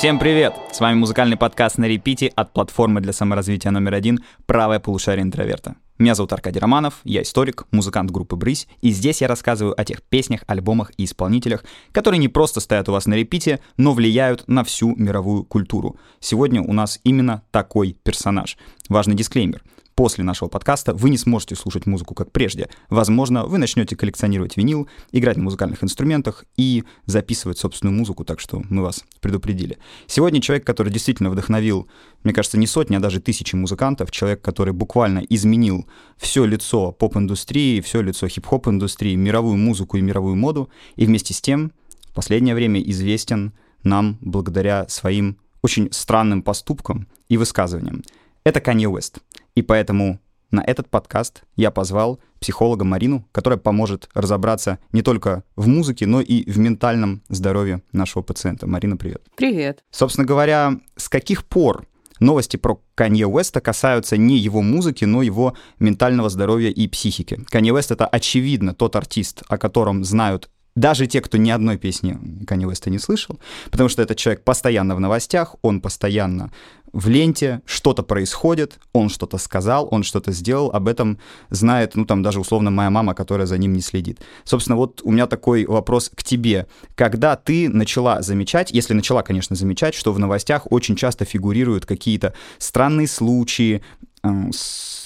Всем привет! С вами музыкальный подкаст на репите от платформы для саморазвития номер один «Правое полушарие интроверта». Меня зовут Аркадий Романов, я историк, музыкант группы «Брысь», и здесь я рассказываю о тех песнях, альбомах и исполнителях, которые не просто стоят у вас на репите, но влияют на всю мировую культуру. Сегодня у нас именно такой персонаж. Важный дисклеймер после нашего подкаста вы не сможете слушать музыку как прежде. Возможно, вы начнете коллекционировать винил, играть на музыкальных инструментах и записывать собственную музыку, так что мы вас предупредили. Сегодня человек, который действительно вдохновил, мне кажется, не сотни, а даже тысячи музыкантов, человек, который буквально изменил все лицо поп-индустрии, все лицо хип-хоп-индустрии, мировую музыку и мировую моду, и вместе с тем в последнее время известен нам благодаря своим очень странным поступкам и высказываниям. Это Канье Уэст. И поэтому на этот подкаст я позвал психолога Марину, которая поможет разобраться не только в музыке, но и в ментальном здоровье нашего пациента. Марина, привет. Привет. Собственно говоря, с каких пор новости про Канье Уэста касаются не его музыки, но его ментального здоровья и психики. Канье Уэст — это, очевидно, тот артист, о котором знают даже те, кто ни одной песни Канье Уэста не слышал, потому что этот человек постоянно в новостях, он постоянно в ленте, что-то происходит, он что-то сказал, он что-то сделал, об этом знает, ну, там, даже условно моя мама, которая за ним не следит. Собственно, вот у меня такой вопрос к тебе. Когда ты начала замечать, если начала, конечно, замечать, что в новостях очень часто фигурируют какие-то странные случаи, э,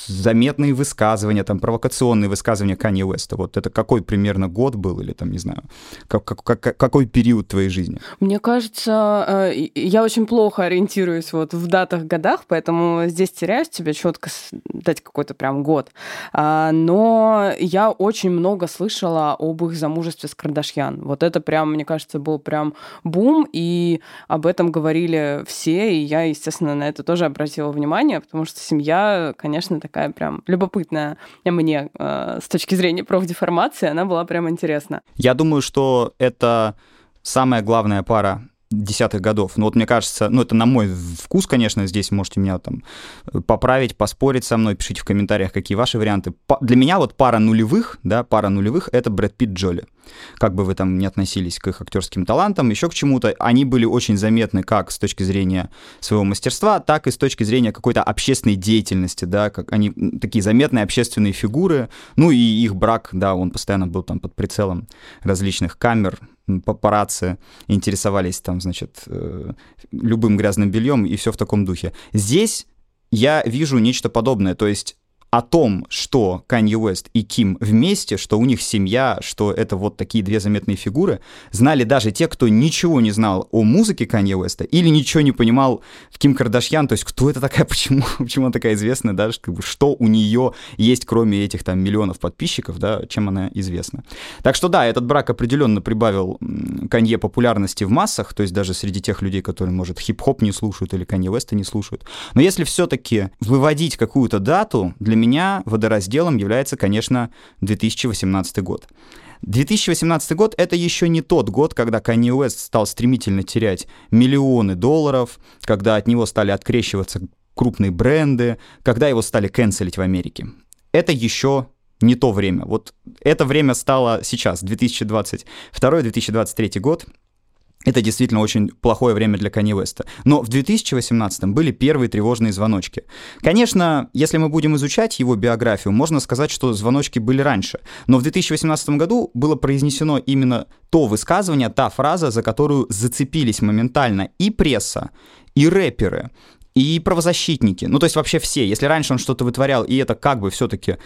заметные высказывания, там, провокационные высказывания Канье Уэста. Вот это какой примерно год был или там, не знаю, как, как, как, какой период твоей жизни? Мне кажется, э, я очень плохо ориентируюсь вот в датах, годах, поэтому здесь теряюсь тебе четко дать какой-то прям год. А, но я очень много слышала об их замужестве с Кардашьян. Вот это прям, мне кажется, был прям бум, и об этом говорили все, и я, естественно, на это тоже обратила внимание, потому что семья, конечно, так такая прям любопытная мне э, с точки зрения профдеформации, она была прям интересна. Я думаю, что это самая главная пара десятых годов. Ну вот мне кажется, ну это на мой вкус, конечно, здесь можете меня там поправить, поспорить со мной, пишите в комментариях, какие ваши варианты. Для меня вот пара нулевых, да, пара нулевых — это Брэд Питт Джоли. Как бы вы там не относились к их актерским талантам, еще к чему-то, они были очень заметны как с точки зрения своего мастерства, так и с точки зрения какой-то общественной деятельности, да, как они такие заметные общественные фигуры, ну и их брак, да, он постоянно был там под прицелом различных камер, папарацци интересовались там, значит, э, любым грязным бельем и все в таком духе. Здесь я вижу нечто подобное, то есть о том, что Канье Уэст и Ким вместе, что у них семья, что это вот такие две заметные фигуры, знали даже те, кто ничего не знал о музыке Канье Уэста или ничего не понимал в Ким Кардашьян, то есть кто это такая, почему, почему она такая известная, да, что у нее есть, кроме этих там миллионов подписчиков, да, чем она известна. Так что да, этот брак определенно прибавил Канье популярности в массах, то есть даже среди тех людей, которые, может, хип-хоп не слушают или Канье Уэста не слушают. Но если все-таки выводить какую-то дату, для меня водоразделом является, конечно, 2018 год. 2018 год — это еще не тот год, когда Kanye West стал стремительно терять миллионы долларов, когда от него стали открещиваться крупные бренды, когда его стали канцелить в Америке. Это еще не то время. Вот это время стало сейчас, 2022-2023 год — это действительно очень плохое время для Kanye West. Но в 2018 были первые тревожные звоночки. Конечно, если мы будем изучать его биографию, можно сказать, что звоночки были раньше. Но в 2018 году было произнесено именно то высказывание, та фраза, за которую зацепились моментально и пресса, и рэперы, и правозащитники. Ну, то есть вообще все. Если раньше он что-то вытворял, и это как бы все-таки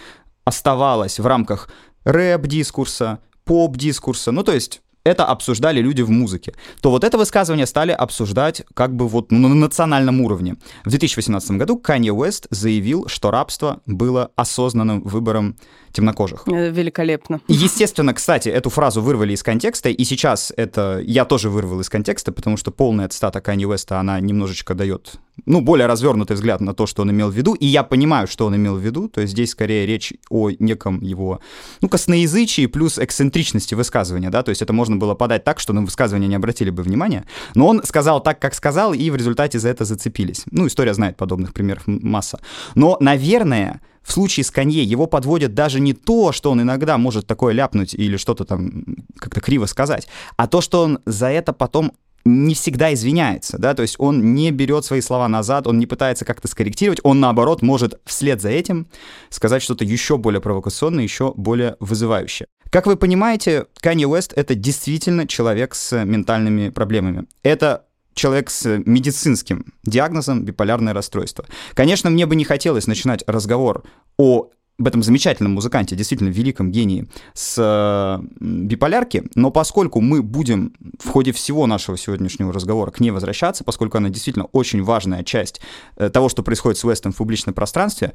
оставалось в рамках рэп-дискурса, поп-дискурса, ну, то есть это обсуждали люди в музыке, то вот это высказывание стали обсуждать как бы вот на национальном уровне. В 2018 году Канье Уэст заявил, что рабство было осознанным выбором темнокожих. Э, великолепно. Естественно, кстати, эту фразу вырвали из контекста, и сейчас это я тоже вырвал из контекста, потому что полная цитата Канье Уэста, она немножечко дает, ну, более развернутый взгляд на то, что он имел в виду, и я понимаю, что он имел в виду, то есть здесь скорее речь о неком его, ну, косноязычии плюс эксцентричности высказывания, да, то есть это можно было подать так, что на высказывание не обратили бы внимания, но он сказал так, как сказал, и в результате за это зацепились. Ну, история знает подобных примеров масса. Но, наверное, в случае с Канье его подводят даже не то, что он иногда может такое ляпнуть или что-то там как-то криво сказать, а то, что он за это потом не всегда извиняется, да, то есть он не берет свои слова назад, он не пытается как-то скорректировать, он наоборот может вслед за этим сказать что-то еще более провокационное, еще более вызывающее. Как вы понимаете, Канье Уэст — это действительно человек с ментальными проблемами. Это человек с медицинским диагнозом биполярное расстройство. Конечно, мне бы не хотелось начинать разговор о об этом замечательном музыканте, действительно великом гении с биполярки, но поскольку мы будем в ходе всего нашего сегодняшнего разговора к ней возвращаться, поскольку она действительно очень важная часть э, того, что происходит с Вестом в публичном пространстве,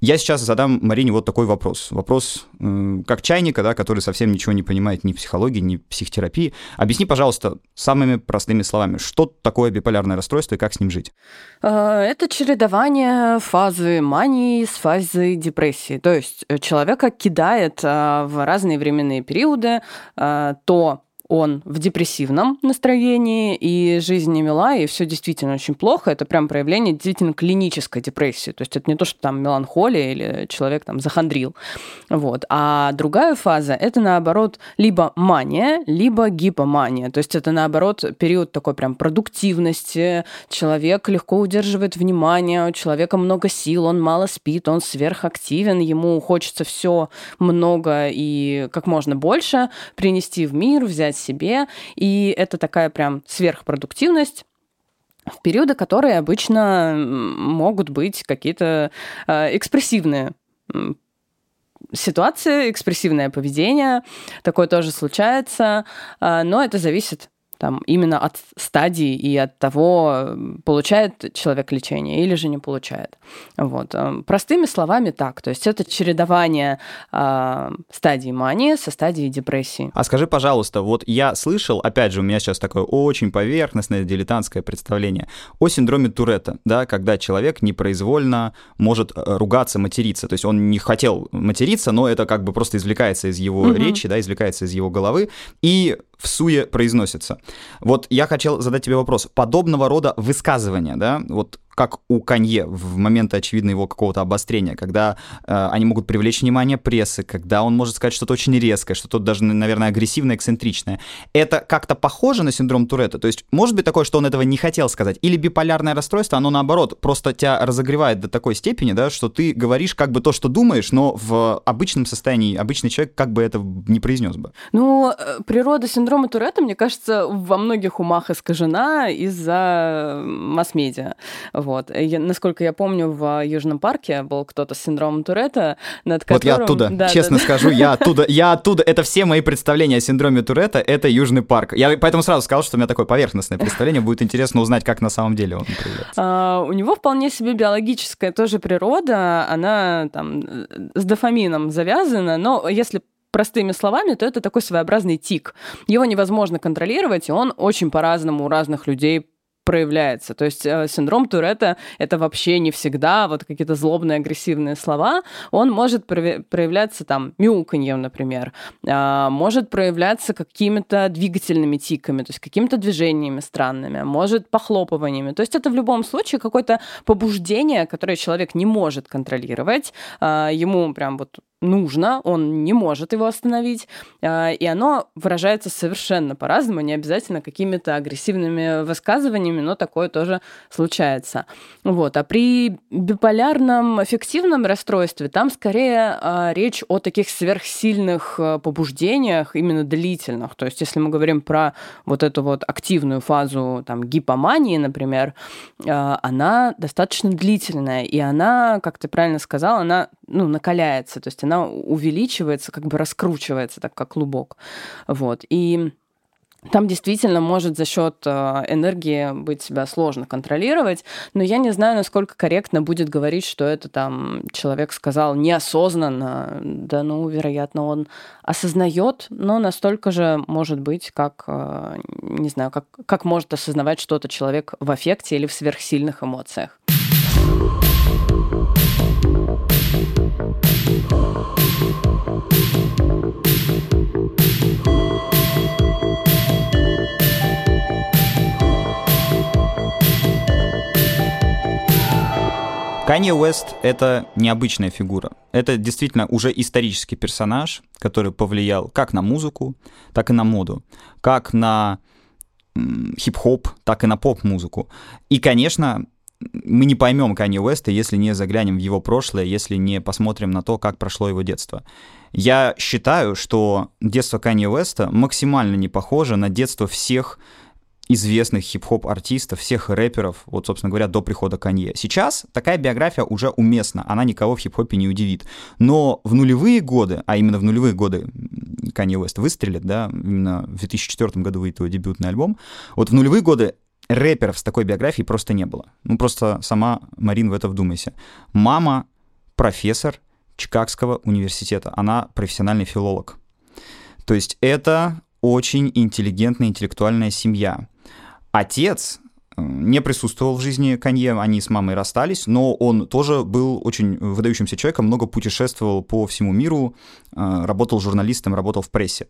я сейчас задам Марине вот такой вопрос. Вопрос э, как чайника, да, который совсем ничего не понимает ни психологии, ни психотерапии. Объясни, пожалуйста, самыми простыми словами, что такое биполярное расстройство и как с ним жить? Э, это чередование фазы мании с фазой депрессии. То есть э, человека кидает а, в разные временные периоды то он в депрессивном настроении, и жизнь не мила, и все действительно очень плохо. Это прям проявление действительно клинической депрессии. То есть это не то, что там меланхолия или человек там захандрил. Вот. А другая фаза — это, наоборот, либо мания, либо гипомания. То есть это, наоборот, период такой прям продуктивности. Человек легко удерживает внимание, у человека много сил, он мало спит, он сверхактивен, ему хочется все много и как можно больше принести в мир, взять уделять себе. И это такая прям сверхпродуктивность в периоды, которые обычно могут быть какие-то э, экспрессивные ситуации, экспрессивное поведение. Такое тоже случается, э, но это зависит там, именно от стадии и от того, получает человек лечение или же не получает. Вот. Эм, простыми словами так. То есть это чередование э, стадии мании со стадией депрессии. А скажи, пожалуйста, вот я слышал, опять же, у меня сейчас такое очень поверхностное дилетантское представление о синдроме Туретта, да, когда человек непроизвольно может э, ругаться, материться. То есть он не хотел материться, но это как бы просто извлекается из его угу. речи, да, извлекается из его головы. И в суе произносится. Вот я хотел задать тебе вопрос. Подобного рода высказывания, да, вот как у Канье в моменты очевидно его какого-то обострения, когда э, они могут привлечь внимание прессы, когда он может сказать что-то очень резкое, что-то даже, наверное, агрессивное, эксцентричное. Это как-то похоже на синдром Туретта? То есть может быть такое, что он этого не хотел сказать? Или биполярное расстройство, оно наоборот просто тебя разогревает до такой степени, да, что ты говоришь как бы то, что думаешь, но в обычном состоянии обычный человек как бы это не произнес бы? Ну, э, природа синдрома Туретта, мне кажется, во многих умах искажена из-за масс-медиа. Вот. Я, насколько я помню, в Южном парке был кто-то с синдромом Туретта, над которым... Вот я оттуда, да, честно да, скажу, я оттуда, я оттуда, это все мои представления о синдроме Туретта, это Южный парк. Я поэтому сразу сказал, что у меня такое поверхностное представление, будет интересно узнать, как на самом деле он проявляется. А, у него вполне себе биологическая тоже природа, она там с дофамином завязана, но если простыми словами, то это такой своеобразный тик. Его невозможно контролировать, и он очень по-разному у разных людей проявляется. То есть э, синдром Туретта — это вообще не всегда вот какие-то злобные, агрессивные слова. Он может проявляться там мяуканьем, например, э, может проявляться какими-то двигательными тиками, то есть какими-то движениями странными, может похлопываниями. То есть это в любом случае какое-то побуждение, которое человек не может контролировать. Э, ему прям вот нужно, он не может его остановить, а, и оно выражается совершенно по-разному, не обязательно какими-то агрессивными высказываниями, но такое тоже случается. Вот. А при биполярном аффективном расстройстве там скорее а, речь о таких сверхсильных а, побуждениях, именно длительных. То есть если мы говорим про вот эту вот активную фазу там, гипомании, например, она достаточно длительная, и она, как ты правильно сказал, она ну, накаляется. То есть она увеличивается, как бы раскручивается, так как клубок. Вот. И там действительно может за счет э, энергии быть себя сложно контролировать, но я не знаю, насколько корректно будет говорить, что это там человек сказал неосознанно. Да, ну, вероятно, он осознает, но настолько же может быть, как, э, не знаю, как, как может осознавать что-то человек в аффекте или в сверхсильных эмоциях. Канье Уэст — это необычная фигура. Это действительно уже исторический персонаж, который повлиял как на музыку, так и на моду, как на хип-хоп, так и на поп-музыку. И, конечно, мы не поймем Канье Уэста, если не заглянем в его прошлое, если не посмотрим на то, как прошло его детство. Я считаю, что детство Канье Уэста максимально не похоже на детство всех известных хип-хоп артистов, всех рэперов, вот, собственно говоря, до прихода Канье. Сейчас такая биография уже уместна, она никого в хип-хопе не удивит. Но в нулевые годы, а именно в нулевые годы Канье Уэст выстрелит, да, именно в 2004 году выйдет его дебютный альбом, вот в нулевые годы рэперов с такой биографией просто не было. Ну, просто сама, Марин, в это вдумайся. Мама профессор Чикагского университета, она профессиональный филолог. То есть это очень интеллигентная, интеллектуальная семья. Отец э, не присутствовал в жизни Канье, они с мамой расстались, но он тоже был очень выдающимся человеком, много путешествовал по всему миру, э, работал журналистом, работал в прессе.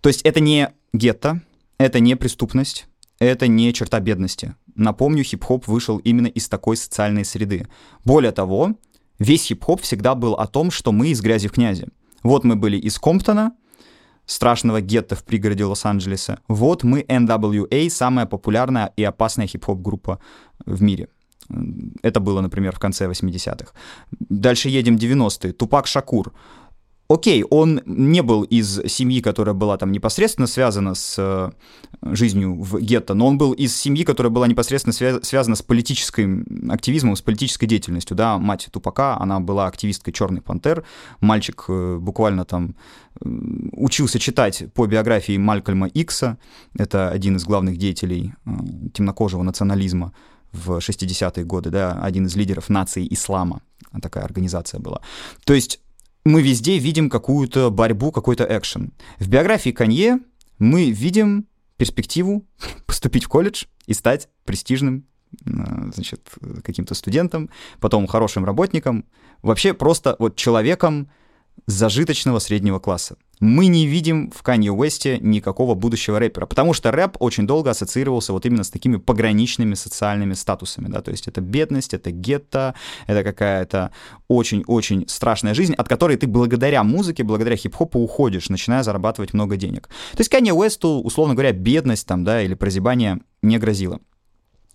То есть это не гетто, это не преступность, это не черта бедности. Напомню, хип-хоп вышел именно из такой социальной среды. Более того, весь хип-хоп всегда был о том, что мы из грязи в князи. Вот мы были из Комптона, страшного гетто в пригороде Лос-Анджелеса. Вот мы NWA, самая популярная и опасная хип-хоп группа в мире. Это было, например, в конце 80-х. Дальше едем 90-е. Тупак Шакур. Окей, он не был из семьи, которая была там непосредственно связана с э, жизнью в гетто, но он был из семьи, которая была непосредственно свя- связана с политическим активизмом, с политической деятельностью, да, мать Тупака, она была активисткой Черный Пантер, мальчик э, буквально там э, учился читать по биографии Малькольма Икса, это один из главных деятелей темнокожего национализма в 60-е годы, да, один из лидеров нации ислама, такая организация была. То есть мы везде видим какую-то борьбу, какой-то экшен. В биографии Канье мы видим перспективу поступить в колледж и стать престижным значит, каким-то студентом, потом хорошим работником, вообще просто вот человеком, зажиточного среднего класса. Мы не видим в Канье Уэсте никакого будущего рэпера, потому что рэп очень долго ассоциировался вот именно с такими пограничными социальными статусами, да, то есть это бедность, это гетто, это какая-то очень-очень страшная жизнь, от которой ты благодаря музыке, благодаря хип-хопу уходишь, начиная зарабатывать много денег. То есть Канье Уэсту, условно говоря, бедность там, да, или прозябание не грозило.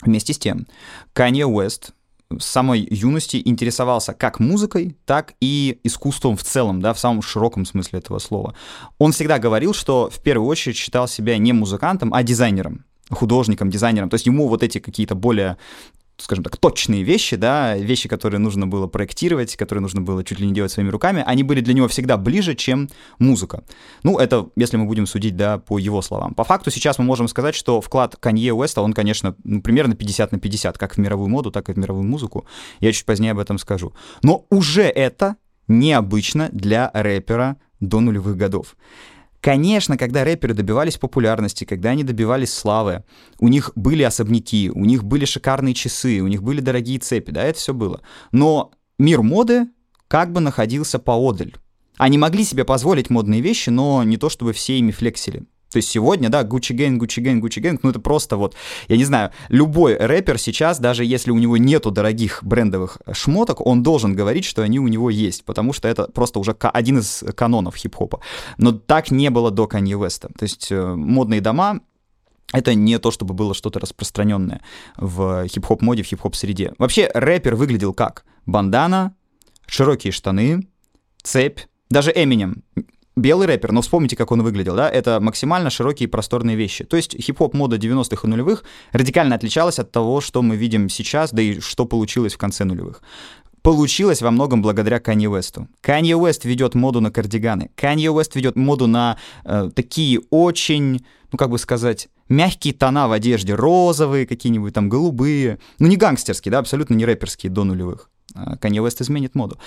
Вместе с тем, Канье Уэст с самой юности интересовался как музыкой, так и искусством в целом, да, в самом широком смысле этого слова. Он всегда говорил, что в первую очередь считал себя не музыкантом, а дизайнером художником, дизайнером. То есть ему вот эти какие-то более скажем так, точные вещи, да, вещи, которые нужно было проектировать, которые нужно было чуть ли не делать своими руками, они были для него всегда ближе, чем музыка. Ну, это если мы будем судить, да, по его словам. По факту сейчас мы можем сказать, что вклад Канье Уэста, он, конечно, ну, примерно 50 на 50, как в мировую моду, так и в мировую музыку. Я чуть позднее об этом скажу. Но уже это необычно для рэпера до нулевых годов. Конечно, когда рэперы добивались популярности, когда они добивались славы, у них были особняки, у них были шикарные часы, у них были дорогие цепи, да, это все было. Но мир моды как бы находился поодаль. Они могли себе позволить модные вещи, но не то чтобы все ими флексили. То есть сегодня, да, Gucci Gang, Gucci Gang, Gucci Gang, ну это просто вот, я не знаю, любой рэпер сейчас, даже если у него нету дорогих брендовых шмоток, он должен говорить, что они у него есть, потому что это просто уже один из канонов хип-хопа. Но так не было до Kanye West. То есть э, модные дома это не то, чтобы было что-то распространенное в хип-хоп моде, в хип-хоп среде. Вообще рэпер выглядел как? Бандана, широкие штаны, цепь, даже Эминем белый рэпер, но вспомните, как он выглядел, да, это максимально широкие и просторные вещи. То есть хип-хоп мода 90-х и нулевых радикально отличалась от того, что мы видим сейчас, да и что получилось в конце нулевых. Получилось во многом благодаря Канье Уэсту. Канье Уэст ведет моду на кардиганы. Канье Уэст ведет моду на э, такие очень, ну как бы сказать, мягкие тона в одежде, розовые какие-нибудь там, голубые. Ну не гангстерские, да, абсолютно не рэперские до нулевых. Канье Уэст изменит моду.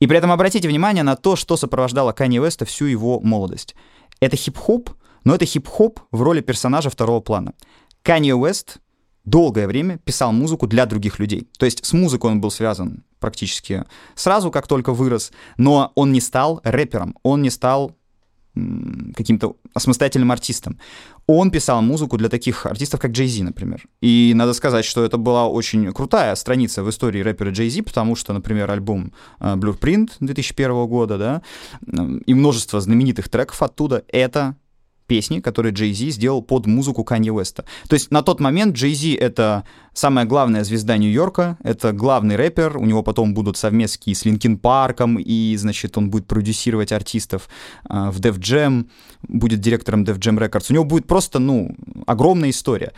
И при этом обратите внимание на то, что сопровождало Канье Уэста всю его молодость. Это хип-хоп, но это хип-хоп в роли персонажа второго плана. Канье Уэст долгое время писал музыку для других людей. То есть с музыкой он был связан практически сразу, как только вырос, но он не стал рэпером, он не стал каким-то самостоятельным артистом. Он писал музыку для таких артистов, как Джей Зи, например. И надо сказать, что это была очень крутая страница в истории рэпера Джей Зи, потому что, например, альбом э, Blueprint 2001 года, да, и множество знаменитых треков оттуда — это песни, которые Джей Зи сделал под музыку Канье Уэста. То есть на тот момент Джей Зи — это самая главная звезда Нью-Йорка, это главный рэпер, у него потом будут совместки с Линкин Парком, и, значит, он будет продюсировать артистов э, в Def Jam, будет директором Def Jam Records. У него будет просто, ну, огромная история.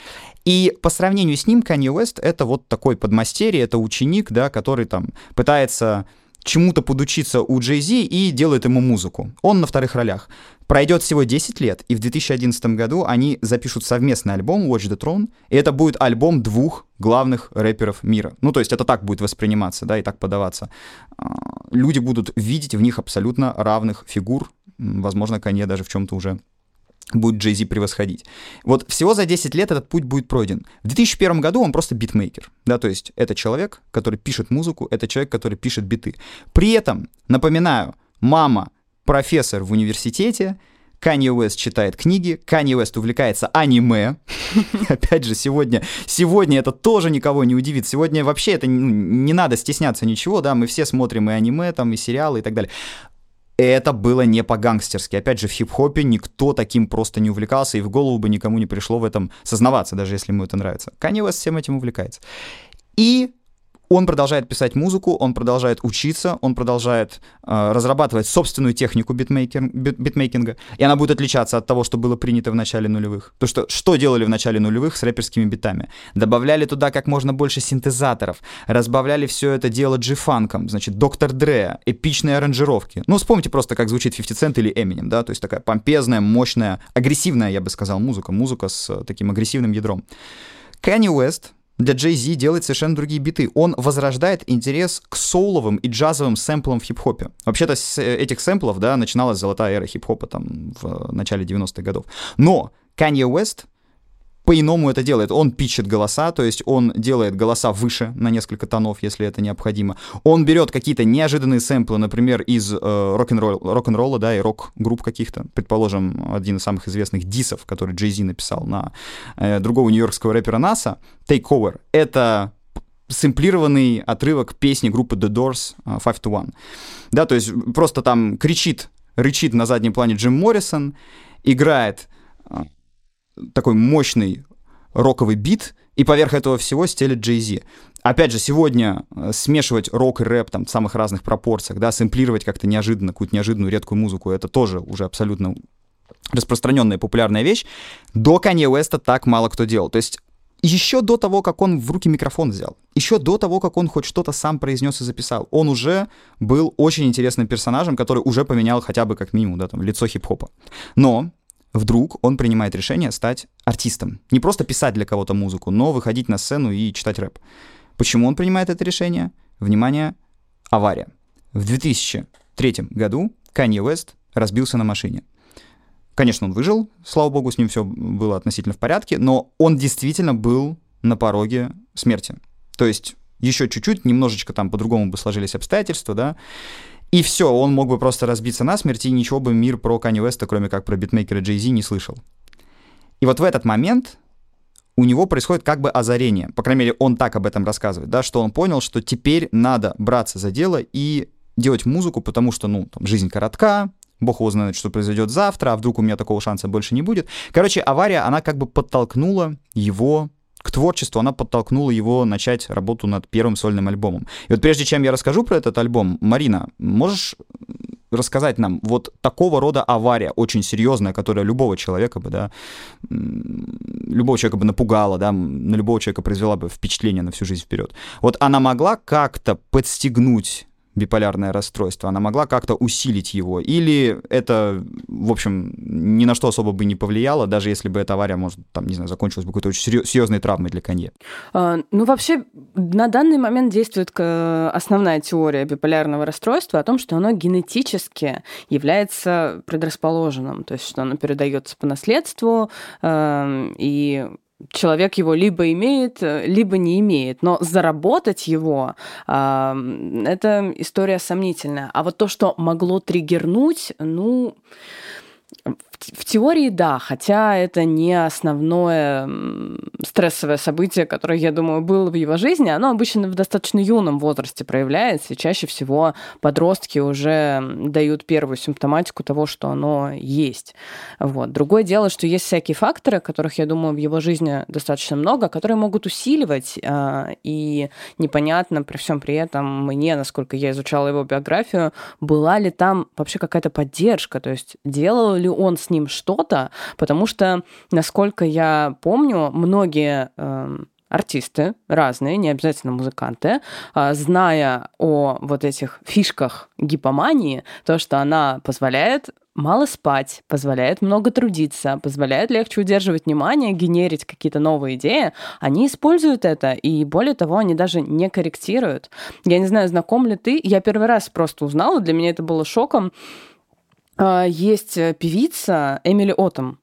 И по сравнению с ним Канье Уэст — это вот такой подмастерье, это ученик, да, который там пытается чему-то подучиться у Джей Зи и делает ему музыку. Он на вторых ролях. Пройдет всего 10 лет, и в 2011 году они запишут совместный альбом Watch the Throne, и это будет альбом двух главных рэперов мира. Ну, то есть это так будет восприниматься, да, и так подаваться. А, люди будут видеть в них абсолютно равных фигур, возможно, Канье даже в чем-то уже будет Джей Зи превосходить. Вот всего за 10 лет этот путь будет пройден. В 2001 году он просто битмейкер, да, то есть это человек, который пишет музыку, это человек, который пишет биты. При этом, напоминаю, мама профессор в университете, Канье Уэст читает книги, Канье Уэст увлекается аниме. Опять же, сегодня, сегодня это тоже никого не удивит. Сегодня вообще это ну, не надо стесняться ничего, да, мы все смотрим и аниме, там, и сериалы и так далее это было не по-гангстерски. Опять же, в хип-хопе никто таким просто не увлекался, и в голову бы никому не пришло в этом сознаваться, даже если ему это нравится. Канье Уэст всем этим увлекается. И он продолжает писать музыку, он продолжает учиться, он продолжает э, разрабатывать собственную технику битмейкер, бит, битмейкинга, и она будет отличаться от того, что было принято в начале нулевых. То, что, что делали в начале нулевых с рэперскими битами? Добавляли туда как можно больше синтезаторов, разбавляли все это дело джифанком, значит, Доктор Дре, эпичные аранжировки. Ну, вспомните просто, как звучит 50 Cent или Eminem, да, то есть такая помпезная, мощная, агрессивная, я бы сказал, музыка, музыка с э, таким агрессивным ядром. Кэнни Уэст для Jay Z делает совершенно другие биты. Он возрождает интерес к соуловым и джазовым сэмплам в хип-хопе. Вообще-то с э, этих сэмплов, да, начиналась золотая эра хип-хопа там в начале 90-х годов. Но Kanye West по-иному это делает. Он питчит голоса, то есть он делает голоса выше на несколько тонов, если это необходимо. Он берет какие-то неожиданные сэмплы, например, из э, рок-н-ролла, рок да, и рок-групп каких-то. Предположим, один из самых известных дисов, который Джей Зи написал на э, другого нью-йоркского рэпера Наса, Take Over. Это сэмплированный отрывок песни группы The Doors uh, Five to One. Да, то есть просто там кричит, рычит на заднем плане Джим Моррисон, играет э, такой мощный роковый бит, и поверх этого всего стелит Джей Зи. Опять же, сегодня э, смешивать рок и рэп там в самых разных пропорциях, да, сэмплировать как-то неожиданно, какую-то неожиданную редкую музыку, это тоже уже абсолютно распространенная популярная вещь. До Канье Уэста так мало кто делал. То есть еще до того, как он в руки микрофон взял, еще до того, как он хоть что-то сам произнес и записал, он уже был очень интересным персонажем, который уже поменял хотя бы как минимум да, там, лицо хип-хопа. Но вдруг он принимает решение стать артистом. Не просто писать для кого-то музыку, но выходить на сцену и читать рэп. Почему он принимает это решение? Внимание, авария. В 2003 году Канье Уэст разбился на машине. Конечно, он выжил, слава богу, с ним все было относительно в порядке, но он действительно был на пороге смерти. То есть еще чуть-чуть, немножечко там по-другому бы сложились обстоятельства, да, и все, он мог бы просто разбиться насмерть, и ничего бы мир про Канни Веста, кроме как про битмейкера Джей Зи, не слышал. И вот в этот момент у него происходит как бы озарение. По крайней мере, он так об этом рассказывает, да, что он понял, что теперь надо браться за дело и делать музыку, потому что, ну, там, жизнь коротка, бог его знает, что произойдет завтра, а вдруг у меня такого шанса больше не будет. Короче, авария, она как бы подтолкнула его к творчеству, она подтолкнула его начать работу над первым сольным альбомом. И вот прежде чем я расскажу про этот альбом, Марина, можешь рассказать нам вот такого рода авария, очень серьезная, которая любого человека бы, да, любого человека бы напугала, да, на любого человека произвела бы впечатление на всю жизнь вперед. Вот она могла как-то подстегнуть биполярное расстройство, она могла как-то усилить его? Или это, в общем, ни на что особо бы не повлияло, даже если бы эта авария, может, там, не знаю, закончилась бы какой-то очень серьезной травмой для Конье? А, ну, вообще, на данный момент действует основная теория биполярного расстройства о том, что оно генетически является предрасположенным, то есть что оно передается по наследству, э, и человек его либо имеет, э, либо не имеет. Но заработать его э, это история сомнительная. А вот то, что могло триггернуть, ну, в теории да, хотя это не основное стрессовое событие, которое, я думаю, было в его жизни. Оно обычно в достаточно юном возрасте проявляется, и чаще всего подростки уже дают первую симптоматику того, что оно есть. Вот. Другое дело, что есть всякие факторы, которых, я думаю, в его жизни достаточно много, которые могут усиливать, а, и непонятно при всем при этом мне, насколько я изучала его биографию, была ли там вообще какая-то поддержка, то есть делал ли он с ним что-то, потому что, насколько я помню, многие э, артисты разные, не обязательно музыканты, э, зная о вот этих фишках гипомании, то, что она позволяет мало спать, позволяет много трудиться, позволяет легче удерживать внимание, генерить какие-то новые идеи, они используют это, и более того, они даже не корректируют. Я не знаю, знаком ли ты, я первый раз просто узнала, для меня это было шоком, а, есть э, певица Эмили Отом,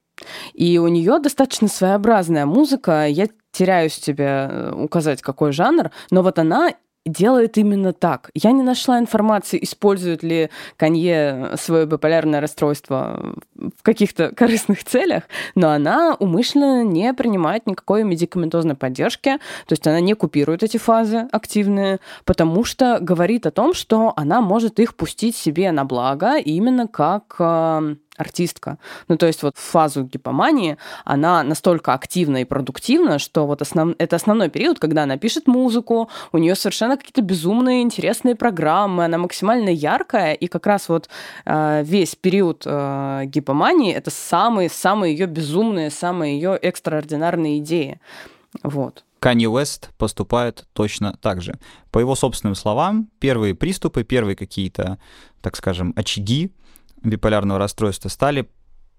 и у нее достаточно своеобразная музыка. Я теряюсь тебе э, указать, какой жанр, но вот она делает именно так. Я не нашла информации, использует ли Канье свое биполярное расстройство в каких-то корыстных целях, но она умышленно не принимает никакой медикаментозной поддержки, то есть она не купирует эти фазы активные, потому что говорит о том, что она может их пустить себе на благо именно как э, артистка. Ну, то есть вот фазу гипомании, она настолько активна и продуктивна, что вот основ... это основной период, когда она пишет музыку, у нее совершенно какие-то безумные интересные программы, она максимально яркая, и как раз вот э, весь период э, гипомании это самые-самые ее безумные, самые ее экстраординарные идеи. Вот. Канье Уэст поступает точно так же. По его собственным словам, первые приступы, первые какие-то, так скажем, очаги биполярного расстройства стали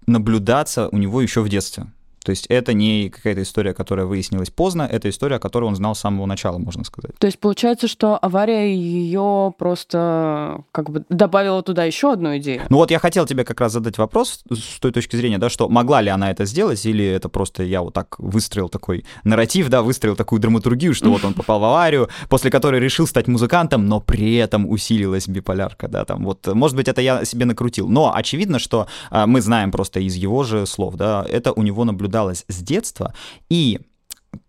наблюдаться у него еще в детстве. То есть это не какая-то история, которая выяснилась поздно, это история, которую он знал с самого начала, можно сказать. То есть получается, что авария ее просто как бы добавила туда еще одну идею. Ну вот я хотел тебе как раз задать вопрос с той точки зрения, да, что могла ли она это сделать, или это просто я вот так выстроил такой нарратив, да, выстроил такую драматургию, что вот он попал в аварию, после которой решил стать музыкантом, но при этом усилилась биполярка, да, там вот, может быть, это я себе накрутил. Но очевидно, что а, мы знаем просто из его же слов, да, это у него наблюдается наблюдалось с детства, и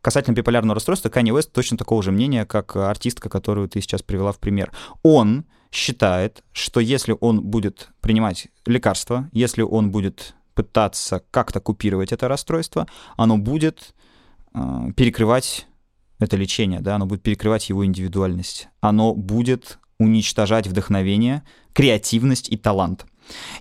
касательно биполярного расстройства, Канни Уэст точно такого же мнения, как артистка, которую ты сейчас привела в пример. Он считает, что если он будет принимать лекарства, если он будет пытаться как-то купировать это расстройство, оно будет э, перекрывать это лечение, да, оно будет перекрывать его индивидуальность, оно будет уничтожать вдохновение, креативность и талант.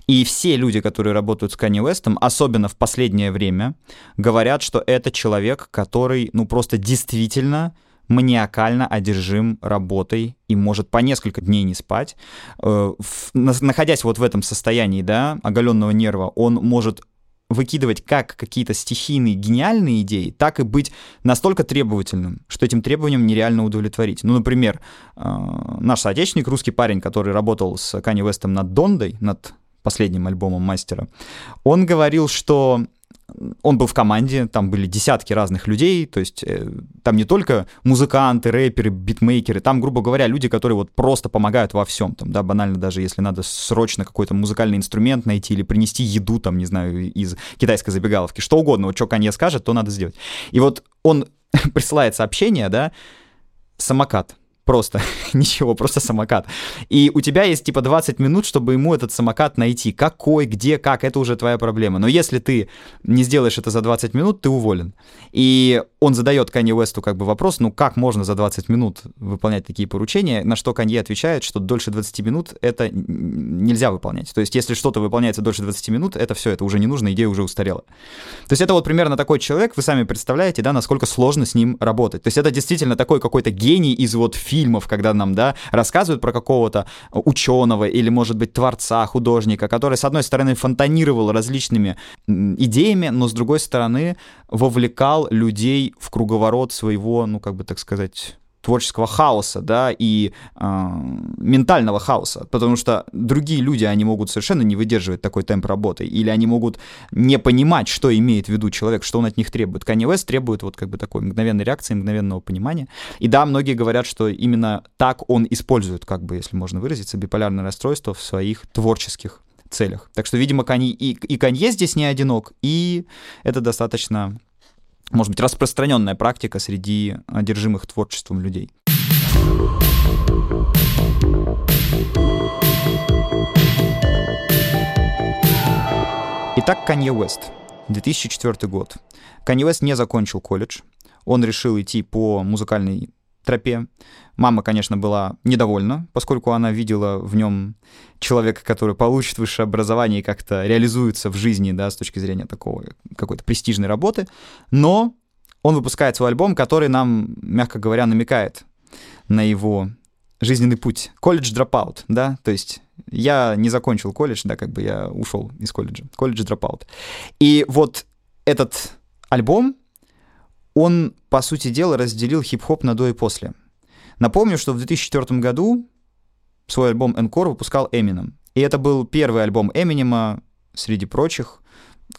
И все люди, которые работают с Канни Уэстом, особенно в последнее время, говорят, что это человек, который, ну, просто действительно маниакально одержим работой и может по несколько дней не спать. Э, находясь вот в этом состоянии, да, оголенного нерва, он может выкидывать как какие-то стихийные гениальные идеи, так и быть настолько требовательным, что этим требованиям нереально удовлетворить. Ну, например, э, наш соотечественник, русский парень, который работал с Канни Вестом над Дондой, над последним альбомом мастера, он говорил, что он был в команде, там были десятки разных людей, то есть э, там не только музыканты, рэперы, битмейкеры, там, грубо говоря, люди, которые вот просто помогают во всем, там, да, банально даже если надо срочно какой-то музыкальный инструмент найти или принести еду, там, не знаю, из китайской забегаловки, что угодно, вот что Канье скажет, то надо сделать. И вот он присылает сообщение, да, самокат, Просто ничего, просто самокат. И у тебя есть типа 20 минут, чтобы ему этот самокат найти. Какой, где, как, это уже твоя проблема. Но если ты не сделаешь это за 20 минут, ты уволен. И он задает Канье Уэсту как бы вопрос, ну как можно за 20 минут выполнять такие поручения, на что Канье отвечает, что дольше 20 минут это нельзя выполнять. То есть если что-то выполняется дольше 20 минут, это все, это уже не нужно, идея уже устарела. То есть это вот примерно такой человек, вы сами представляете, да, насколько сложно с ним работать. То есть это действительно такой какой-то гений из вот фильма, фильмов, когда нам, да, рассказывают про какого-то ученого или, может быть, творца, художника, который, с одной стороны, фонтанировал различными идеями, но, с другой стороны, вовлекал людей в круговорот своего, ну, как бы так сказать, творческого хаоса, да, и э, ментального хаоса, потому что другие люди, они могут совершенно не выдерживать такой темп работы, или они могут не понимать, что имеет в виду человек, что он от них требует. Kanye West требует вот как бы такой мгновенной реакции, мгновенного понимания. И да, многие говорят, что именно так он использует, как бы, если можно выразиться, биполярное расстройство в своих творческих целях. Так что, видимо, Канье, и, и Канье здесь не одинок, и это достаточно, может быть, распространенная практика среди одержимых творчеством людей. Итак, Канье Уэст. 2004 год. Канье Уэст не закончил колледж. Он решил идти по музыкальной тропе. Мама, конечно, была недовольна, поскольку она видела в нем человека, который получит высшее образование и как-то реализуется в жизни, да, с точки зрения такого какой-то престижной работы. Но он выпускает свой альбом, который нам, мягко говоря, намекает на его жизненный путь. Колледж дропаут, да, то есть я не закончил колледж, да, как бы я ушел из колледжа. Колледж дропаут. И вот этот альбом, он, по сути дела, разделил хип-хоп на до и после. Напомню, что в 2004 году свой альбом Encore выпускал Eminem. И это был первый альбом Эминема, среди прочих,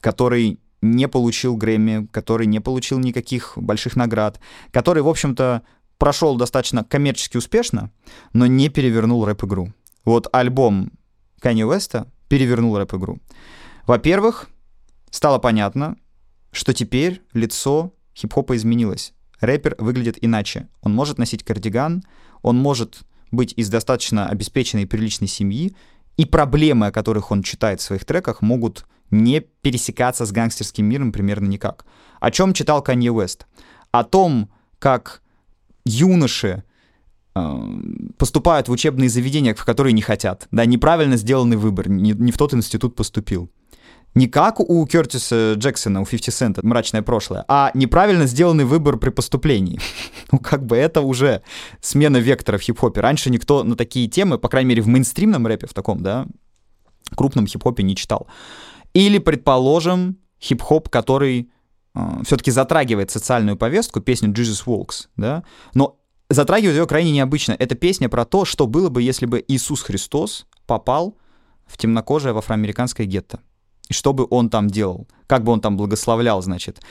который не получил Грэмми, который не получил никаких больших наград, который, в общем-то, прошел достаточно коммерчески успешно, но не перевернул рэп-игру. Вот альбом Канье Уэста перевернул рэп-игру. Во-первых, стало понятно, что теперь лицо хип-хопа изменилось. Рэпер выглядит иначе. Он может носить кардиган, он может быть из достаточно обеспеченной и приличной семьи, и проблемы, о которых он читает в своих треках, могут не пересекаться с гангстерским миром примерно никак. О чем читал Канье Уэст? О том, как юноши э, поступают в учебные заведения, в которые не хотят. Да, неправильно сделанный выбор, не, не в тот институт поступил не как у Кертиса Джексона, у 50 Cent, мрачное прошлое, а неправильно сделанный выбор при поступлении. ну, как бы это уже смена вектора в хип-хопе. Раньше никто на такие темы, по крайней мере, в мейнстримном рэпе, в таком, да, крупном хип-хопе не читал. Или, предположим, хип-хоп, который э, все-таки затрагивает социальную повестку, песню Jesus Walks, да, но затрагивает ее крайне необычно. Это песня про то, что было бы, если бы Иисус Христос попал в темнокожее в афроамериканское гетто. И что бы он там делал? Как бы он там благословлял, значит,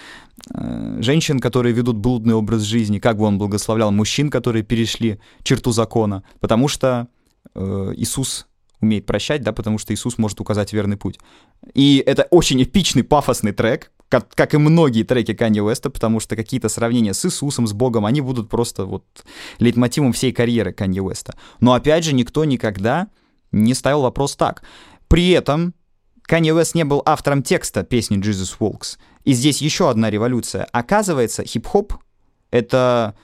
э, женщин, которые ведут блудный образ жизни, как бы он благословлял мужчин, которые перешли черту закона, потому что э, Иисус умеет прощать, да, потому что Иисус может указать верный путь. И это очень эпичный, пафосный трек, как, как и многие треки Канье Уэста, потому что какие-то сравнения с Иисусом, с Богом, они будут просто вот лейтмотивом всей карьеры Канье Уэста. Но опять же, никто никогда не ставил вопрос так. При этом Канье Уэст не был автором текста песни Jesus Walks. И здесь еще одна революция. Оказывается, хип-хоп — это,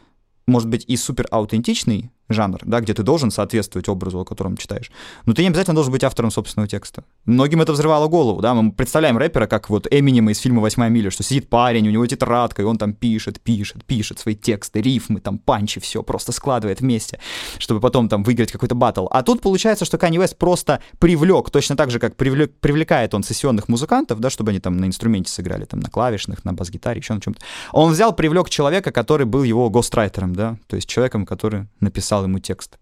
может быть, и супер аутентичный жанр, да, где ты должен соответствовать образу, о котором читаешь. Но ты не обязательно должен быть автором собственного текста. Многим это взрывало голову, да, мы представляем рэпера как вот Эминема из фильма «Восьмая миля», что сидит парень, у него тетрадка, и он там пишет, пишет, пишет свои тексты, рифмы, там, панчи, все просто складывает вместе, чтобы потом там выиграть какой-то батл. А тут получается, что Kanye West просто привлек, точно так же, как привлек, привлекает он сессионных музыкантов, да, чтобы они там на инструменте сыграли, там, на клавишных, на бас-гитаре, еще на чем-то. Он взял, привлек человека, который был его гострайтером, да, то есть человеком, который написал написал ему текст.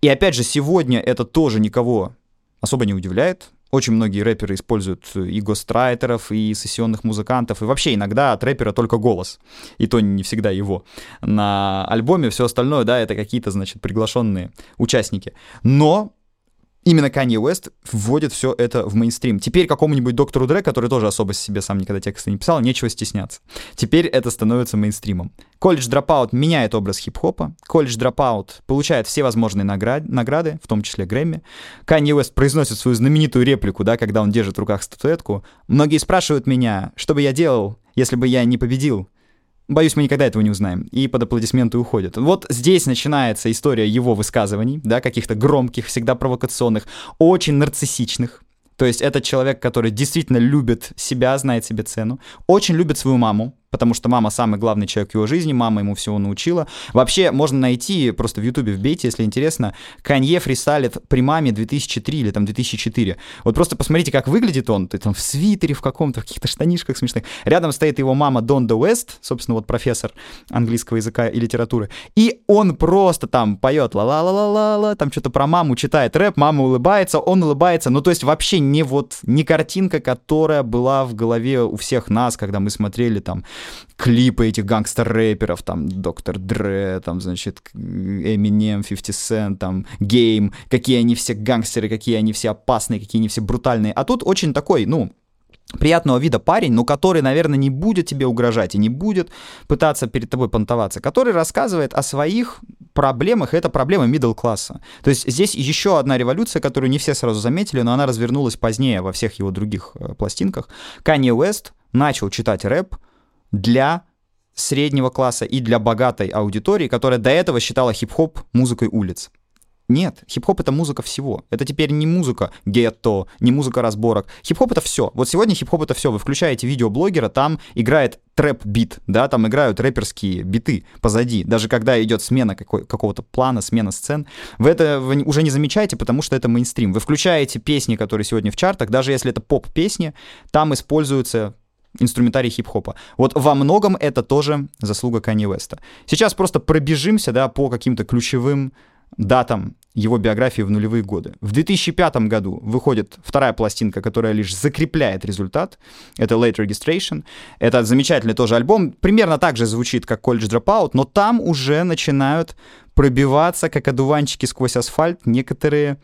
И опять же, сегодня это тоже никого особо не удивляет. Очень многие рэперы используют и гострайтеров, и сессионных музыкантов, и вообще иногда от рэпера только голос, и то не всегда его. На альбоме все остальное, да, это какие-то, значит, приглашенные участники. Но именно Kanye West вводит все это в мейнстрим. Теперь какому-нибудь доктору Дре, который тоже особо себе сам никогда тексты не писал, нечего стесняться. Теперь это становится мейнстримом. Колледж Dropout меняет образ хип-хопа. Колледж Dropout получает все возможные наград... награды, в том числе Грэмми. Kanye West произносит свою знаменитую реплику, да, когда он держит в руках статуэтку. Многие спрашивают меня, что бы я делал, если бы я не победил. Боюсь, мы никогда этого не узнаем. И под аплодисменты уходят. Вот здесь начинается история его высказываний, да, каких-то громких, всегда провокационных, очень нарциссичных. То есть это человек, который действительно любит себя, знает себе цену, очень любит свою маму, потому что мама самый главный человек в его жизни, мама ему всего научила. Вообще, можно найти, просто в Ютубе вбейте, если интересно, Канье фристайлит при маме 2003 или там 2004. Вот просто посмотрите, как выглядит он, ты там в свитере в каком-то, в каких-то штанишках смешных. Рядом стоит его мама Донда Уэст, собственно, вот профессор английского языка и литературы. И он просто там поет ла-ла-ла-ла-ла, там что-то про маму читает рэп, мама улыбается, он улыбается. Ну, то есть вообще не вот, не картинка, которая была в голове у всех нас, когда мы смотрели там клипы этих гангстер-рэперов, там, Доктор Дре, там, значит, Eminem, 50 Cent, там, Game, какие они все гангстеры, какие они все опасные, какие они все брутальные. А тут очень такой, ну, приятного вида парень, но который, наверное, не будет тебе угрожать и не будет пытаться перед тобой понтоваться, который рассказывает о своих проблемах, и это проблема middle класса. То есть здесь еще одна революция, которую не все сразу заметили, но она развернулась позднее во всех его других э, пластинках. Канье Уэст начал читать рэп для среднего класса и для богатой аудитории, которая до этого считала хип-хоп музыкой улиц. Нет, хип-хоп это музыка всего. Это теперь не музыка гетто, не музыка разборок. Хип-хоп это все. Вот сегодня хип-хоп это все. Вы включаете видеоблогера, там играет трэп-бит, да, там играют рэперские биты позади. Даже когда идет смена какой- какого-то плана, смена сцен, вы это вы уже не замечаете, потому что это мейнстрим. Вы включаете песни, которые сегодня в чартах, даже если это поп-песни, там используются инструментарий хип-хопа. Вот во многом это тоже заслуга Канье Веста. Сейчас просто пробежимся, да, по каким-то ключевым датам его биографии в нулевые годы. В 2005 году выходит вторая пластинка, которая лишь закрепляет результат. Это Late Registration. Это замечательный тоже альбом. Примерно так же звучит, как College Dropout, но там уже начинают пробиваться, как одуванчики сквозь асфальт, некоторые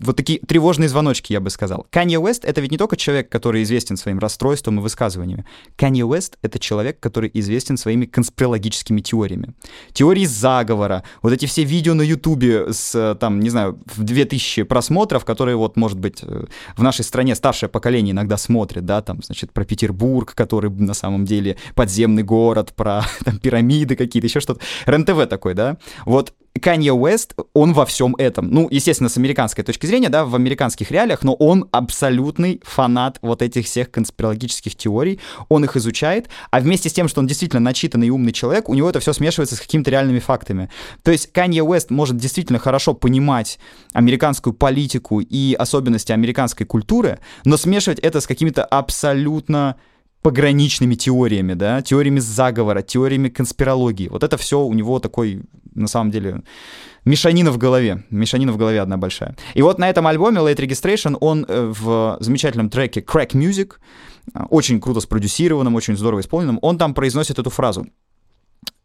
вот такие тревожные звоночки, я бы сказал. Канье Уэст — это ведь не только человек, который известен своим расстройством и высказываниями. Канье Уэст — это человек, который известен своими конспирологическими теориями. Теории заговора, вот эти все видео на Ютубе с, там, не знаю, в 2000 просмотров, которые вот, может быть, э, в нашей стране старшее поколение иногда смотрит, да, там, значит, про Петербург, который на самом деле подземный город, про там, пирамиды какие-то, еще что-то. РЕН-ТВ такой, да. Вот Канье Уэст, он во всем этом. Ну, естественно, с американской точки зрения, да, в американских реалиях, но он абсолютный фанат вот этих всех конспирологических теорий. Он их изучает, а вместе с тем, что он действительно начитанный и умный человек, у него это все смешивается с какими-то реальными фактами. То есть Канье Уэст может действительно хорошо понимать американскую политику и особенности американской культуры, но смешивать это с какими-то абсолютно пограничными теориями, да, теориями заговора, теориями конспирологии. Вот это все у него такой, на самом деле, мешанина в голове. Мешанина в голове одна большая. И вот на этом альбоме Late Registration он э, в замечательном треке Crack Music, э, очень круто спродюсированном, очень здорово исполненном, он там произносит эту фразу.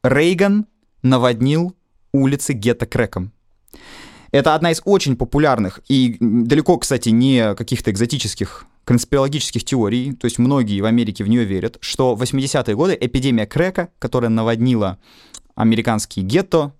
Рейган наводнил улицы гетто крэком. Это одна из очень популярных и далеко, кстати, не каких-то экзотических конспирологических теорий, то есть многие в Америке в нее верят, что в 80-е годы эпидемия крека, которая наводнила американские гетто,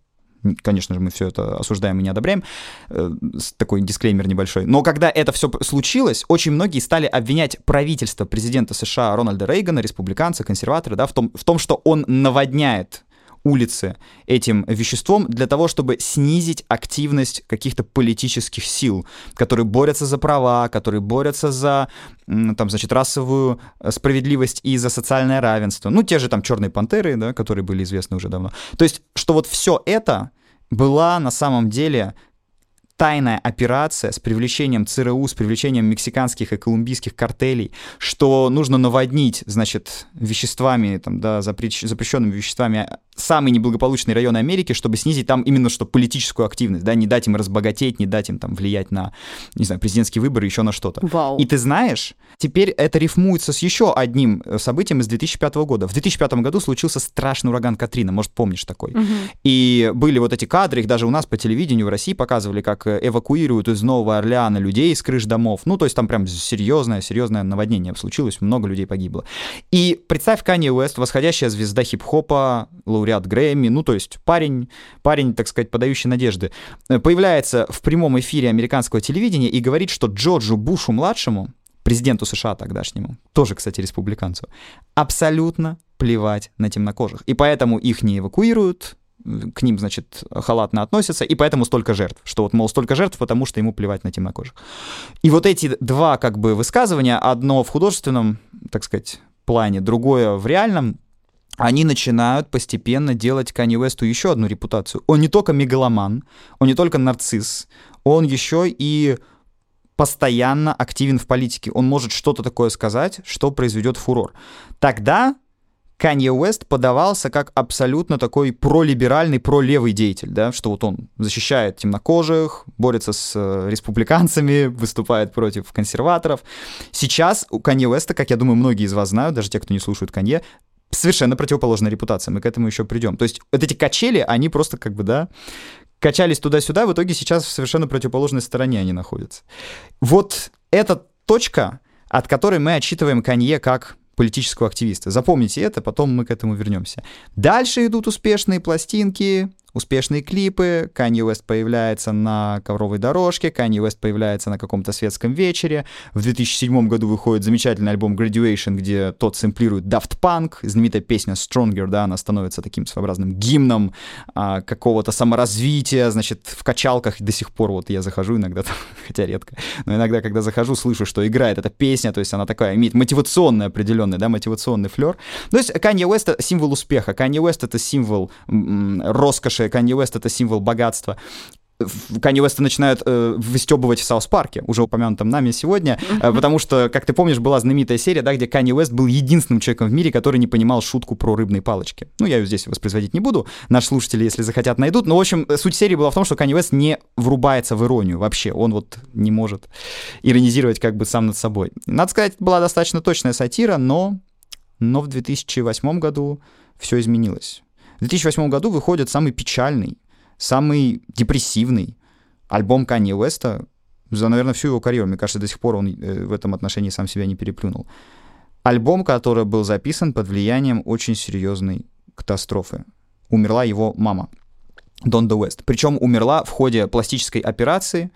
конечно же, мы все это осуждаем и не одобряем, э, такой дисклеймер небольшой. Но когда это все случилось, очень многие стали обвинять правительство президента США Рональда Рейгана, республиканцы, консерваторы, да, в том, в том, что он наводняет улицы этим веществом для того, чтобы снизить активность каких-то политических сил, которые борются за права, которые борются за, там, значит, расовую э, справедливость и за социальное равенство. Ну, те же там черные пантеры, да, которые были известны уже давно. То есть, что вот все это была на самом деле тайная операция с привлечением ЦРУ, с привлечением мексиканских и колумбийских картелей, что нужно наводнить, значит, веществами, там, да, запрещенными веществами самые неблагополучные районы Америки, чтобы снизить там именно что политическую активность, да, не дать им разбогатеть, не дать им там влиять на, не знаю, президентские выборы, еще на что-то. Вау. И ты знаешь, теперь это рифмуется с еще одним э, событием из 2005 года. В 2005 году случился страшный ураган Катрина, может, помнишь такой. Угу. И были вот эти кадры, их даже у нас по телевидению в России показывали, как эвакуируют из Нового Орлеана людей из крыш домов. Ну, то есть там прям серьезное, серьезное наводнение случилось, много людей погибло. И представь Канье Уэст, восходящая звезда хип-хопа, лауреат Грэмми, ну, то есть парень, парень, так сказать, подающий надежды, э, появляется в прямом эфире американского телевидения и говорит, что Джорджу Бушу-младшему, президенту США тогдашнему, тоже, кстати, республиканцу, абсолютно плевать на темнокожих. И поэтому их не эвакуируют, к ним, значит, халатно относятся, и поэтому столько жертв. Что вот, мол, столько жертв, потому что ему плевать на темнокожих. И вот эти два, как бы, высказывания, одно в художественном, так сказать, плане, другое в реальном, они начинают постепенно делать Канье Уэсту еще одну репутацию. Он не только мегаломан, он не только нарцисс, он еще и постоянно активен в политике. Он может что-то такое сказать, что произведет фурор. Тогда Канье Уэст подавался как абсолютно такой пролиберальный, пролевый деятель, да, что вот он защищает темнокожих, борется с э, республиканцами, выступает против консерваторов. Сейчас у Канье Уэста, как я думаю, многие из вас знают, даже те, кто не слушают Канье, совершенно противоположная репутация, мы к этому еще придем. То есть вот эти качели, они просто как бы, да, качались туда-сюда, в итоге сейчас в совершенно противоположной стороне они находятся. Вот эта точка, от которой мы отчитываем Канье как политического активиста. Запомните это, потом мы к этому вернемся. Дальше идут успешные пластинки, успешные клипы, Kanye West появляется на ковровой дорожке, Kanye West появляется на каком-то светском вечере. В 2007 году выходит замечательный альбом Graduation, где тот сэмплирует Daft Punk, знаменитая песня Stronger, да, она становится таким своеобразным гимном а, какого-то саморазвития, значит, в качалках до сих пор вот я захожу иногда, там, хотя редко, но иногда, когда захожу, слышу, что играет эта песня, то есть она такая, имеет мотивационный определенный, да, мотивационный флер. То есть Kanye West — символ успеха, Kanye West — это символ м- роскоши, Канье Уэст — это символ богатства. Канье Уэста начинают э, выстебывать в Саус-парке, уже упомянутом нами сегодня, э, потому что, как ты помнишь, была знаменитая серия, да, где Канье Уэст был единственным человеком в мире, который не понимал шутку про рыбные палочки. Ну, я ее здесь воспроизводить не буду, наши слушатели, если захотят, найдут. Но, в общем, суть серии была в том, что Канье Уэст не врубается в иронию вообще, он вот не может иронизировать как бы сам над собой. Надо сказать, была достаточно точная сатира, но, но в 2008 году все изменилось. В 2008 году выходит самый печальный, самый депрессивный альбом Канье Уэста за, наверное, всю его карьеру. Мне кажется, до сих пор он э, в этом отношении сам себя не переплюнул. Альбом, который был записан под влиянием очень серьезной катастрофы. Умерла его мама, Донда Уэст. Причем умерла в ходе пластической операции,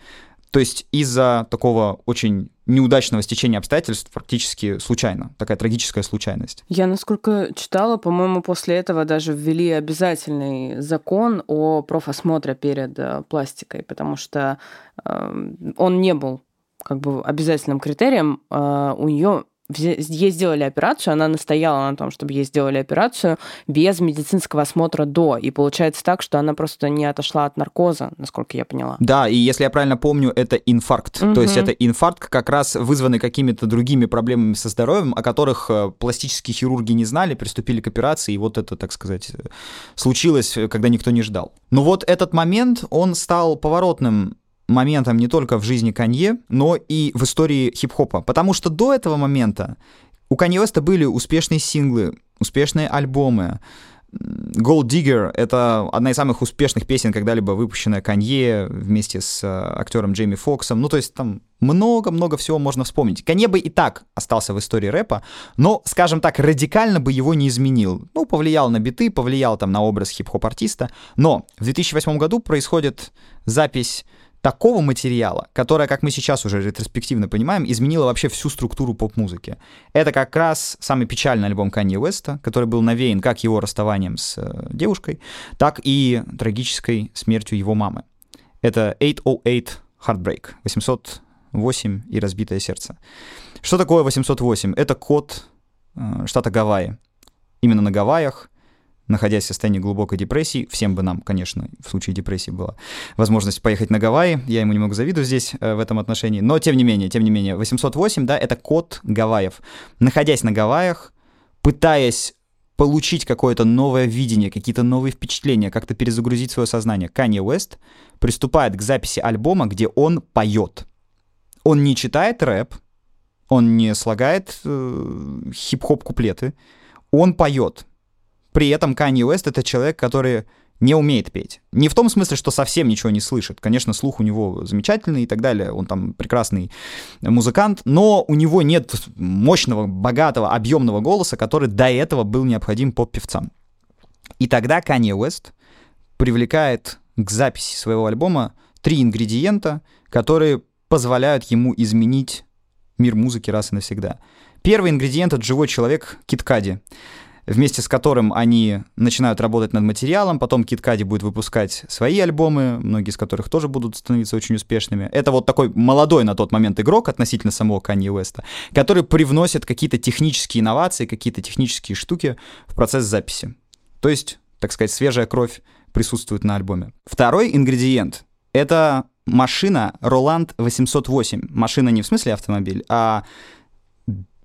то есть из-за такого очень неудачного стечения обстоятельств практически случайно. Такая трагическая случайность. Я, насколько читала, по-моему, после этого даже ввели обязательный закон о профосмотре перед э, пластикой, потому что э, он не был как бы обязательным критерием. Э, у нее ей сделали операцию, она настояла на том, чтобы ей сделали операцию без медицинского осмотра до. И получается так, что она просто не отошла от наркоза, насколько я поняла. Да, и если я правильно помню, это инфаркт. Угу. То есть это инфаркт как раз вызванный какими-то другими проблемами со здоровьем, о которых э, пластические хирурги не знали, приступили к операции, и вот это, так сказать, э, случилось, когда никто не ждал. Но вот этот момент, он стал поворотным моментом не только в жизни Канье, но и в истории хип-хопа. Потому что до этого момента у Канье Уэста были успешные синглы, успешные альбомы. Gold Digger — это одна из самых успешных песен, когда-либо выпущенная Канье вместе с э, актером Джейми Фоксом. Ну, то есть там много-много всего можно вспомнить. Канье бы и так остался в истории рэпа, но, скажем так, радикально бы его не изменил. Ну, повлиял на биты, повлиял там на образ хип-хоп-артиста. Но в 2008 году происходит запись такого материала, которое, как мы сейчас уже ретроспективно понимаем, изменило вообще всю структуру поп-музыки. Это как раз самый печальный альбом Канье Уэста, который был навеян как его расставанием с э, девушкой, так и трагической смертью его мамы. Это 808 Heartbreak, 808 и разбитое сердце. Что такое 808? Это код э, штата Гавайи. Именно на Гавайях находясь в состоянии глубокой депрессии, всем бы нам, конечно, в случае депрессии была возможность поехать на Гавайи, я ему немного завидую здесь э, в этом отношении, но тем не менее, тем не менее, 808, да, это код Гавайев. Находясь на Гавайях, пытаясь получить какое-то новое видение, какие-то новые впечатления, как-то перезагрузить свое сознание, Канье Уэст приступает к записи альбома, где он поет. Он не читает рэп, он не слагает э, хип-хоп куплеты, он поет. При этом Канье Уэст — это человек, который не умеет петь. Не в том смысле, что совсем ничего не слышит. Конечно, слух у него замечательный и так далее, он там прекрасный музыкант, но у него нет мощного, богатого, объемного голоса, который до этого был необходим поп-певцам. И тогда Канье Уэст привлекает к записи своего альбома три ингредиента, которые позволяют ему изменить мир музыки раз и навсегда. Первый ингредиент — это живой человек Кит Кади вместе с которым они начинают работать над материалом, потом Кит Кади будет выпускать свои альбомы, многие из которых тоже будут становиться очень успешными. Это вот такой молодой на тот момент игрок относительно самого Канье Уэста, который привносит какие-то технические инновации, какие-то технические штуки в процесс записи. То есть, так сказать, свежая кровь присутствует на альбоме. Второй ингредиент — это машина Roland 808. Машина не в смысле автомобиль, а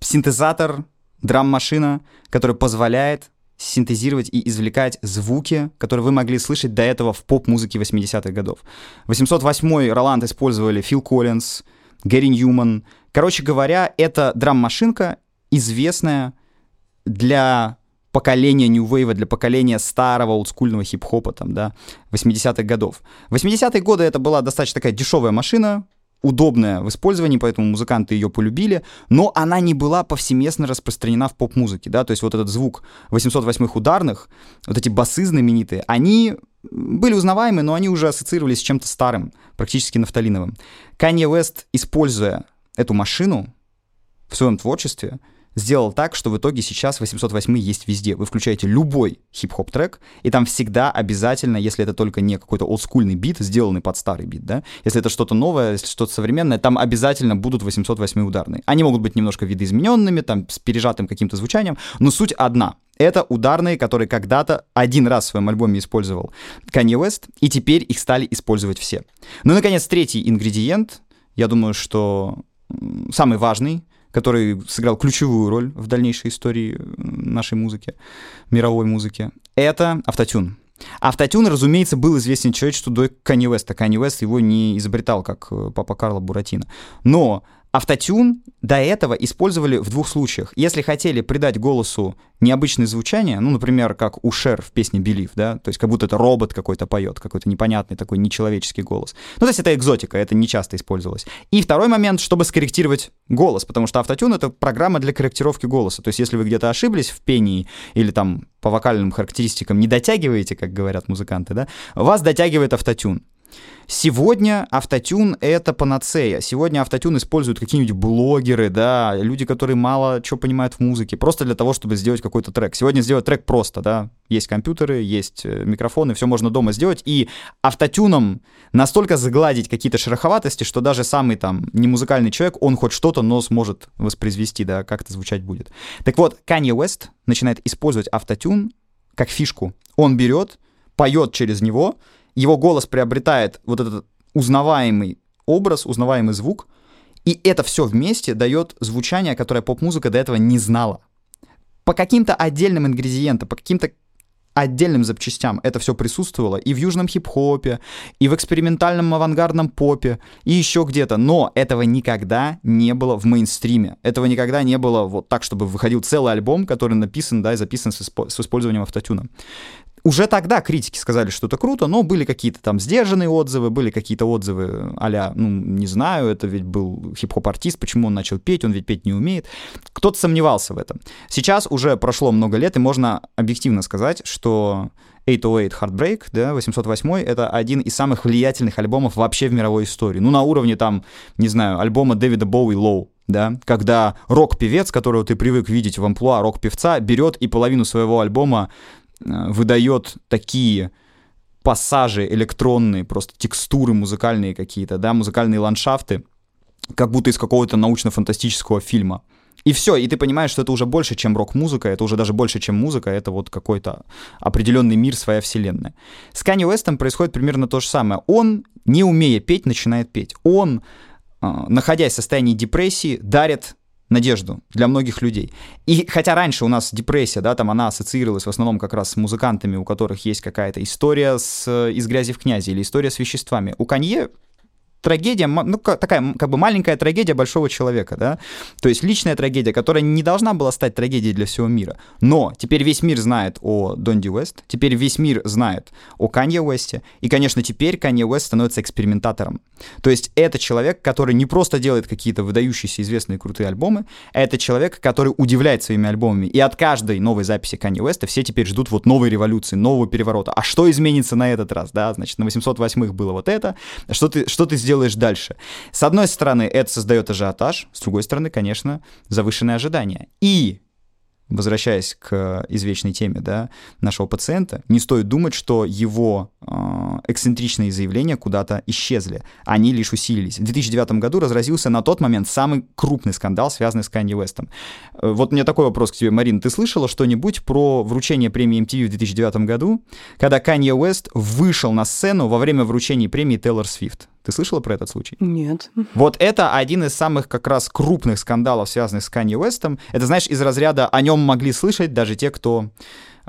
синтезатор драм-машина, которая позволяет синтезировать и извлекать звуки, которые вы могли слышать до этого в поп-музыке 80-х годов. 808-й Роланд использовали Фил Коллинз, Гэри Ньюман. Короче говоря, это драм-машинка, известная для поколения New Wave, для поколения старого олдскульного хип-хопа, там, да, 80-х годов. 80-е годы это была достаточно такая дешевая машина, удобная в использовании, поэтому музыканты ее полюбили, но она не была повсеместно распространена в поп-музыке, да, то есть вот этот звук 808-х ударных, вот эти басы знаменитые, они были узнаваемы, но они уже ассоциировались с чем-то старым, практически нафталиновым. Канье Уэст, используя эту машину в своем творчестве, сделал так, что в итоге сейчас 808 есть везде. Вы включаете любой хип-хоп трек, и там всегда обязательно, если это только не какой-то олдскульный бит, сделанный под старый бит, да, если это что-то новое, если что-то современное, там обязательно будут 808 ударные. Они могут быть немножко видоизмененными, там, с пережатым каким-то звучанием, но суть одна. Это ударные, которые когда-то один раз в своем альбоме использовал Kanye West, и теперь их стали использовать все. Ну и, наконец, третий ингредиент, я думаю, что самый важный — который сыграл ключевую роль в дальнейшей истории нашей музыки, мировой музыки, это автотюн. Автотюн, разумеется, был известен человечеству до Канни Уэста. Канни Уэст его не изобретал, как э, папа Карло Буратино. Но Автотюн до этого использовали в двух случаях. Если хотели придать голосу необычное звучание, ну, например, как у Шер в песне «Believe», да, то есть как будто это робот какой-то поет, какой-то непонятный такой нечеловеческий голос. Ну, то есть это экзотика, это не часто использовалось. И второй момент, чтобы скорректировать голос, потому что автотюн — это программа для корректировки голоса. То есть если вы где-то ошиблись в пении или там по вокальным характеристикам не дотягиваете, как говорят музыканты, да, вас дотягивает автотюн. Сегодня автотюн — это панацея. Сегодня автотюн используют какие-нибудь блогеры, да, люди, которые мало что понимают в музыке, просто для того, чтобы сделать какой-то трек. Сегодня сделать трек просто, да, есть компьютеры, есть э, микрофоны, все можно дома сделать, и автотюном настолько загладить какие-то шероховатости, что даже самый там не музыкальный человек, он хоть что-то, но сможет воспроизвести, да, как это звучать будет. Так вот, Kanye West начинает использовать автотюн как фишку. Он берет, поет через него, его голос приобретает вот этот узнаваемый образ, узнаваемый звук, и это все вместе дает звучание, которое поп-музыка до этого не знала. По каким-то отдельным ингредиентам, по каким-то отдельным запчастям это все присутствовало и в южном хип-хопе, и в экспериментальном авангардном попе, и еще где-то. Но этого никогда не было в мейнстриме. Этого никогда не было вот так, чтобы выходил целый альбом, который написан, да, и записан с, с использованием автотюна. Уже тогда критики сказали, что это круто, но были какие-то там сдержанные отзывы, были какие-то отзывы а ну, не знаю, это ведь был хип-хоп-артист, почему он начал петь, он ведь петь не умеет. Кто-то сомневался в этом. Сейчас уже прошло много лет, и можно объективно сказать, что 808 Heartbreak, да, 808 это один из самых влиятельных альбомов вообще в мировой истории. Ну, на уровне там, не знаю, альбома Дэвида Боуи Лоу, да, когда рок-певец, которого ты привык видеть в амплуа рок-певца, берет и половину своего альбома выдает такие пассажи электронные, просто текстуры музыкальные какие-то, да, музыкальные ландшафты, как будто из какого-то научно-фантастического фильма. И все, и ты понимаешь, что это уже больше, чем рок-музыка, это уже даже больше, чем музыка, это вот какой-то определенный мир, своя вселенная. С Канни Уэстом происходит примерно то же самое. Он, не умея петь, начинает петь. Он, э, находясь в состоянии депрессии, дарит надежду для многих людей. И хотя раньше у нас депрессия, да, там она ассоциировалась в основном как раз с музыкантами, у которых есть какая-то история с «Из грязи в князи» или история с веществами. У Канье трагедия, ну, такая как бы маленькая трагедия большого человека, да, то есть личная трагедия, которая не должна была стать трагедией для всего мира. Но теперь весь мир знает о Донди Уэст, теперь весь мир знает о Канье Уэсте, и, конечно, теперь Канье Уэст становится экспериментатором. То есть это человек, который не просто делает какие-то выдающиеся известные крутые альбомы, а это человек, который удивляет своими альбомами. И от каждой новой записи Канье Уэста все теперь ждут вот новой революции, нового переворота. А что изменится на этот раз, да? Значит, на 808-х было вот это. Что ты, что ты сделал делаешь дальше. С одной стороны, это создает ажиотаж, с другой стороны, конечно, завышенные ожидания. И возвращаясь к извечной теме да, нашего пациента, не стоит думать, что его э, эксцентричные заявления куда-то исчезли. Они лишь усилились. В 2009 году разразился на тот момент самый крупный скандал, связанный с Канье Уэстом. Э, вот меня такой вопрос к тебе, Марин. Ты слышала что-нибудь про вручение премии MTV в 2009 году, когда Канье Уэст вышел на сцену во время вручения премии Тейлор Свифт? Ты слышала про этот случай? Нет. Вот это один из самых как раз крупных скандалов, связанных с Канье Уэстом. Это, знаешь, из разряда о нем могли слышать даже те, кто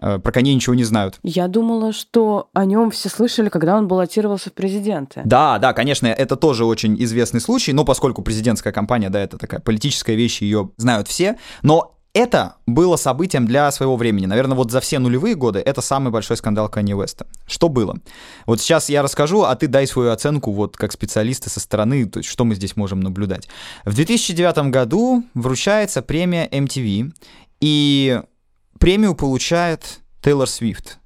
э, про коней ничего не знают. Я думала, что о нем все слышали, когда он баллотировался в президенты. Да, да, конечно, это тоже очень известный случай, но поскольку президентская кампания, да, это такая политическая вещь, ее знают все, но это было событием для своего времени. Наверное, вот за все нулевые годы это самый большой скандал Канье Уэста. Что было? Вот сейчас я расскажу, а ты дай свою оценку вот как специалисты со стороны, то есть что мы здесь можем наблюдать. В 2009 году вручается премия MTV, и премию получает Тейлор Свифт.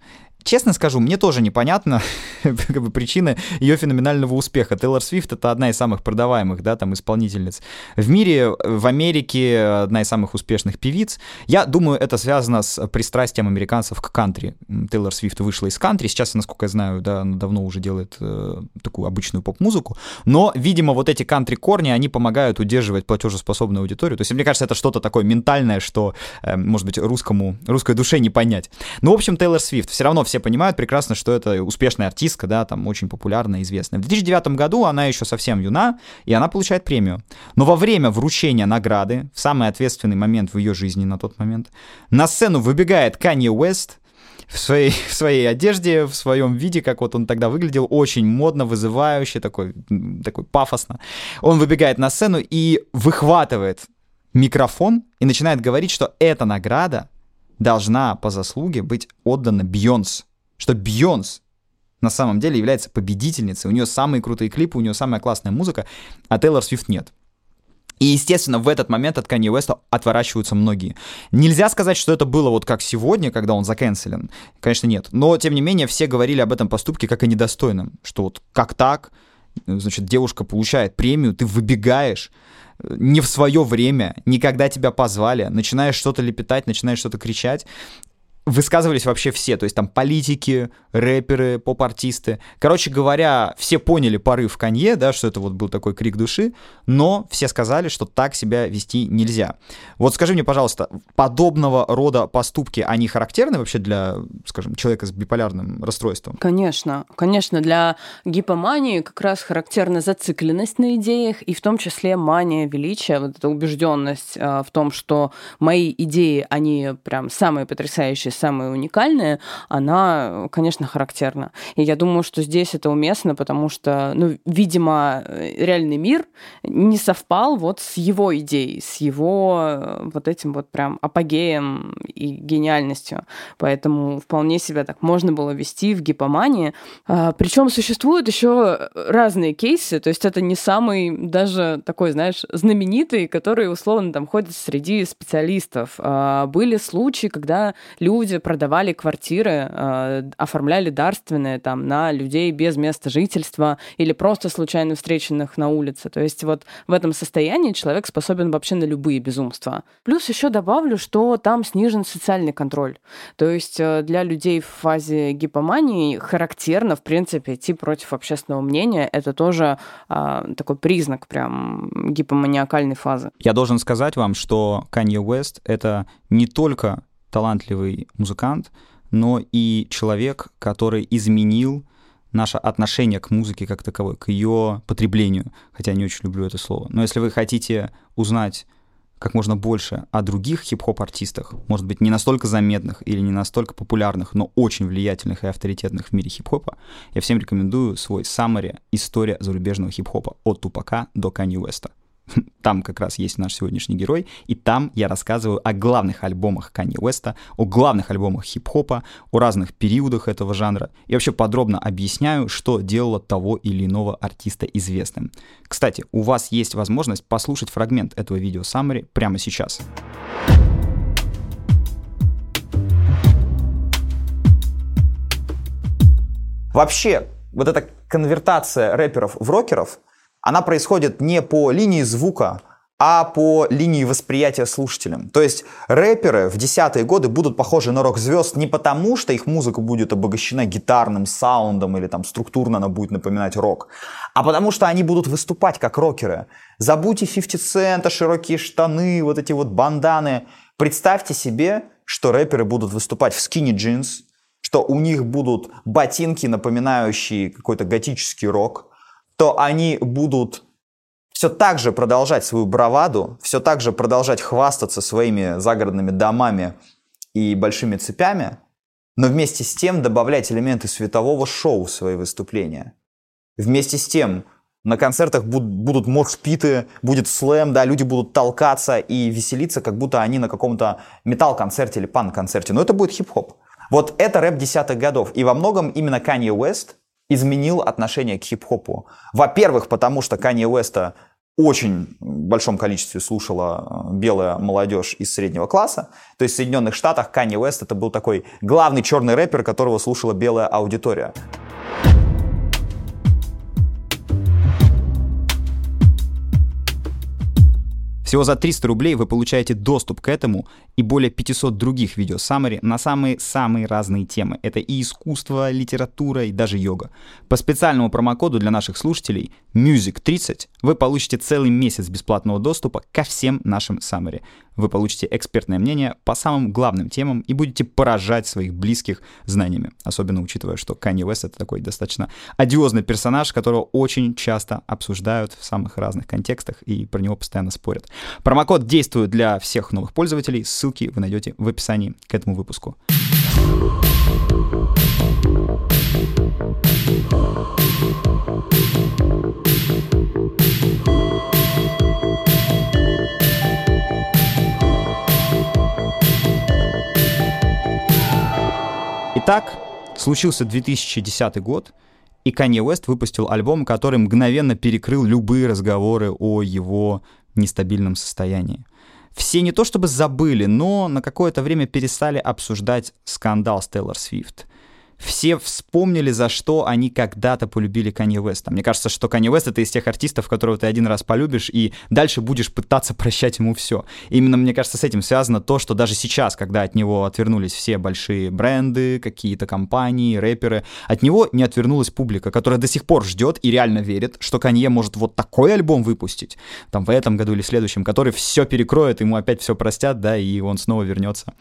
Честно скажу, мне тоже непонятно как бы, причины ее феноменального успеха. Тейлор Свифт — это одна из самых продаваемых, да, там, исполнительниц в мире, в Америке одна из самых успешных певиц. Я думаю, это связано с пристрастием американцев к кантри. Тейлор Свифт вышла из кантри, сейчас, насколько я знаю, да, она давно уже делает э, такую обычную поп-музыку, но, видимо, вот эти кантри-корни, они помогают удерживать платежеспособную аудиторию. То есть, мне кажется, это что-то такое ментальное, что, э, может быть, русскому, русской душе не понять. Ну, в общем, Тейлор Свифт все равно все понимают прекрасно, что это успешная артистка, да, там очень популярная, известная. В 2009 году она еще совсем юна, и она получает премию. Но во время вручения награды, в самый ответственный момент в ее жизни на тот момент, на сцену выбегает Канье Уэст, в своей, в своей одежде, в своем виде, как вот он тогда выглядел, очень модно, вызывающе, такой, такой пафосно. Он выбегает на сцену и выхватывает микрофон и начинает говорить, что эта награда должна по заслуге быть отдана Бьонс. Что Бьонс на самом деле является победительницей. У нее самые крутые клипы, у нее самая классная музыка, а Тейлор Свифт нет. И, естественно, в этот момент от Канье Уэста отворачиваются многие. Нельзя сказать, что это было вот как сегодня, когда он заканцелен. Конечно, нет. Но, тем не менее, все говорили об этом поступке как о недостойном. Что вот как так? Значит, девушка получает премию, ты выбегаешь, не в свое время, никогда тебя позвали, начинаешь что-то лепетать, начинаешь что-то кричать, высказывались вообще все, то есть там политики, рэперы, поп-артисты. Короче говоря, все поняли порыв Канье, да, что это вот был такой крик души, но все сказали, что так себя вести нельзя. Вот скажи мне, пожалуйста, подобного рода поступки, они характерны вообще для, скажем, человека с биполярным расстройством? Конечно, конечно, для гипомании как раз характерна зацикленность на идеях, и в том числе мания величия, вот эта убежденность э, в том, что мои идеи, они прям самые потрясающие, самое уникальное, она, конечно, характерна. И я думаю, что здесь это уместно, потому что, ну, видимо, реальный мир не совпал вот с его идеей, с его э, вот этим вот прям апогеем и гениальностью. Поэтому вполне себя так можно было вести в гипомании. А, причем существуют еще разные кейсы, то есть это не самый даже такой, знаешь, знаменитый, который условно там ходит среди специалистов. А, были случаи, когда люди люди продавали квартиры, э, оформляли дарственные там на людей без места жительства или просто случайно встреченных на улице. То есть вот в этом состоянии человек способен вообще на любые безумства. Плюс еще добавлю, что там снижен социальный контроль. То есть э, для людей в фазе гипомании характерно, в принципе, идти против общественного мнения. Это тоже э, такой признак прям гипоманиакальной фазы. Я должен сказать вам, что Kanye West — это не только талантливый музыкант, но и человек, который изменил наше отношение к музыке как таковой, к ее потреблению, хотя я не очень люблю это слово. Но если вы хотите узнать как можно больше о других хип-хоп-артистах, может быть, не настолько заметных или не настолько популярных, но очень влиятельных и авторитетных в мире хип-хопа, я всем рекомендую свой summary «История зарубежного хип-хопа» от Тупака до Канье Уэста. Там как раз есть наш сегодняшний герой, и там я рассказываю о главных альбомах Канье Уэста, о главных альбомах хип-хопа, о разных периодах этого жанра, и вообще подробно объясняю, что делало того или иного артиста известным. Кстати, у вас есть возможность послушать фрагмент этого видео summary прямо сейчас. Вообще, вот эта конвертация рэперов в рокеров — она происходит не по линии звука, а по линии восприятия слушателям. То есть рэперы в десятые годы будут похожи на рок-звезд не потому, что их музыка будет обогащена гитарным саундом или там структурно она будет напоминать рок, а потому что они будут выступать как рокеры. Забудьте 50 цента, широкие штаны, вот эти вот банданы. Представьте себе, что рэперы будут выступать в skinny jeans, что у них будут ботинки, напоминающие какой-то готический рок – то они будут все так же продолжать свою браваду, все так же продолжать хвастаться своими загородными домами и большими цепями, но вместе с тем добавлять элементы светового шоу в свои выступления. Вместе с тем на концертах будут моршпиты, будет слэм, да, люди будут толкаться и веселиться, как будто они на каком-то металл-концерте или пан-концерте. Но это будет хип-хоп. Вот это рэп десятых годов. И во многом именно Kanye West изменил отношение к хип-хопу. Во-первых, потому что Kanye West очень большом количестве слушала э, белая молодежь из среднего класса. То есть в Соединенных Штатах Kanye West это был такой главный черный рэпер, которого слушала белая аудитория. Всего за 300 рублей вы получаете доступ к этому и более 500 других видео саммари на самые-самые разные темы. Это и искусство, литература, и даже йога. По специальному промокоду для наших слушателей MUSIC30 вы получите целый месяц бесплатного доступа ко всем нашим саммари. Вы получите экспертное мнение по самым главным темам и будете поражать своих близких знаниями. Особенно учитывая, что Kanye West — это такой достаточно одиозный персонаж, которого очень часто обсуждают в самых разных контекстах и про него постоянно спорят. Промокод действует для всех новых пользователей. Ссылки вы найдете в описании к этому выпуску. Итак, случился 2010 год, и Kanye West выпустил альбом, который мгновенно перекрыл любые разговоры о его нестабильном состоянии. Все не то чтобы забыли, но на какое-то время перестали обсуждать скандал с Тейлор Свифт все вспомнили, за что они когда-то полюбили Канье Уэста. Мне кажется, что Канье Уэст — это из тех артистов, которого ты один раз полюбишь, и дальше будешь пытаться прощать ему все. Именно, мне кажется, с этим связано то, что даже сейчас, когда от него отвернулись все большие бренды, какие-то компании, рэперы, от него не отвернулась публика, которая до сих пор ждет и реально верит, что Канье может вот такой альбом выпустить, там в этом году или следующем, который все перекроет, ему опять все простят, да, и он снова вернется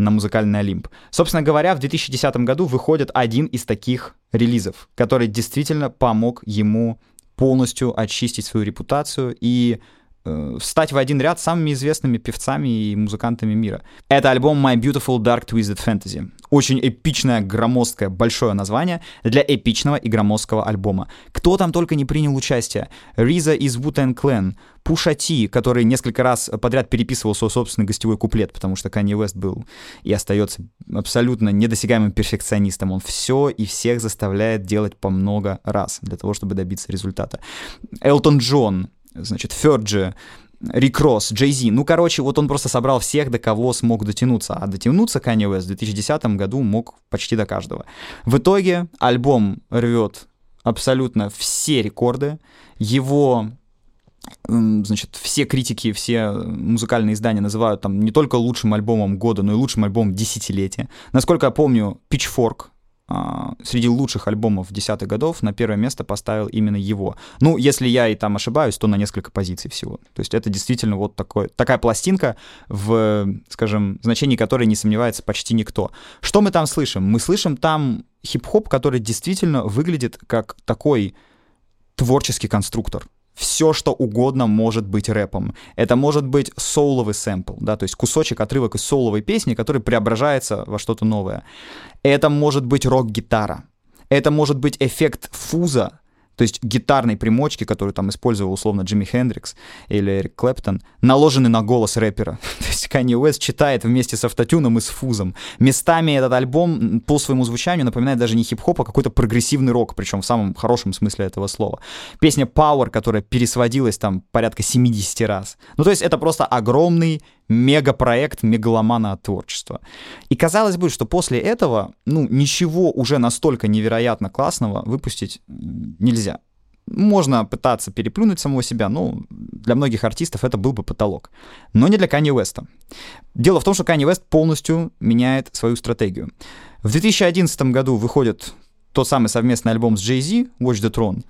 на музыкальный Олимп. Собственно говоря, в 2010 году выходит один из таких релизов, который действительно помог ему полностью очистить свою репутацию и э, встать в один ряд с самыми известными певцами и музыкантами мира. Это альбом My Beautiful Dark Twisted Fantasy. Очень эпичное, громоздкое, большое название для эпичного и громоздкого альбома. Кто там только не принял участие. Риза из Wu-Tang Clan, Пуша Ти, который несколько раз подряд переписывал свой собственный гостевой куплет, потому что Канье Уэст был и остается абсолютно недосягаемым перфекционистом. Он все и всех заставляет делать по много раз для того, чтобы добиться результата. Элтон Джон, значит, Ферджи, Рик Росс, Джей Зи. Ну, короче, вот он просто собрал всех, до кого смог дотянуться. А дотянуться Kanye West в 2010 году мог почти до каждого. В итоге альбом рвет абсолютно все рекорды. Его значит, все критики, все музыкальные издания называют там не только лучшим альбомом года, но и лучшим альбомом десятилетия. Насколько я помню, Pitchfork, среди лучших альбомов десятых годов на первое место поставил именно его. Ну, если я и там ошибаюсь, то на несколько позиций всего. То есть это действительно вот такой, такая пластинка, в, скажем, значении которой не сомневается почти никто. Что мы там слышим? Мы слышим там хип-хоп, который действительно выглядит как такой творческий конструктор все, что угодно может быть рэпом. Это может быть соуловый сэмпл, да, то есть кусочек, отрывок из соуловой песни, который преображается во что-то новое. Это может быть рок-гитара. Это может быть эффект фуза, то есть гитарной примочки, которую там использовал условно Джимми Хендрикс или Эрик Клэптон, наложены на голос рэпера. То есть Kanye Уэст читает вместе с автотюном и с фузом. Местами этот альбом по своему звучанию напоминает даже не хип-хоп, а какой-то прогрессивный рок, причем в самом хорошем смысле этого слова. Песня Power, которая пересводилась там порядка 70 раз. Ну то есть это просто огромный мегапроект мегаломана от творчества. И казалось бы, что после этого, ну, ничего уже настолько невероятно классного выпустить нельзя. Можно пытаться переплюнуть самого себя, но для многих артистов это был бы потолок. Но не для Канье Уэста. Дело в том, что Канье Уэст полностью меняет свою стратегию. В 2011 году выходит тот самый совместный альбом с Jay-Z, Watch the Throne.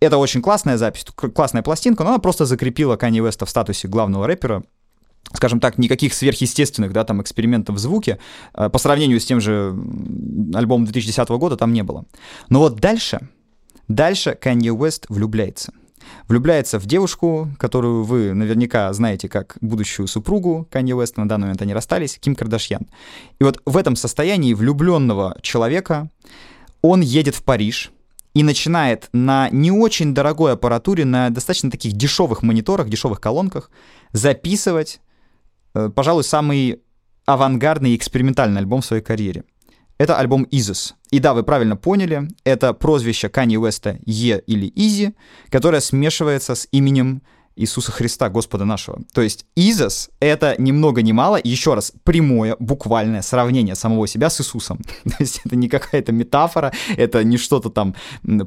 Это очень классная запись, классная пластинка, но она просто закрепила Канье Уэста в статусе главного рэпера скажем так, никаких сверхъестественных, да, там, экспериментов в звуке э, по сравнению с тем же альбомом 2010 года там не было. Но вот дальше, дальше Kanye West влюбляется. Влюбляется в девушку, которую вы наверняка знаете как будущую супругу Канье Уэст, на данный момент они расстались, Ким Кардашьян. И вот в этом состоянии влюбленного человека он едет в Париж, и начинает на не очень дорогой аппаратуре, на достаточно таких дешевых мониторах, дешевых колонках записывать, пожалуй, самый авангардный и экспериментальный альбом в своей карьере. Это альбом Isis. И да, вы правильно поняли, это прозвище Канье Уэста Е или Изи, которое смешивается с именем Иисуса Христа, Господа нашего. То есть Изос — это ни много ни мало, еще раз, прямое, буквальное сравнение самого себя с Иисусом. То есть это не какая-то метафора, это не что-то там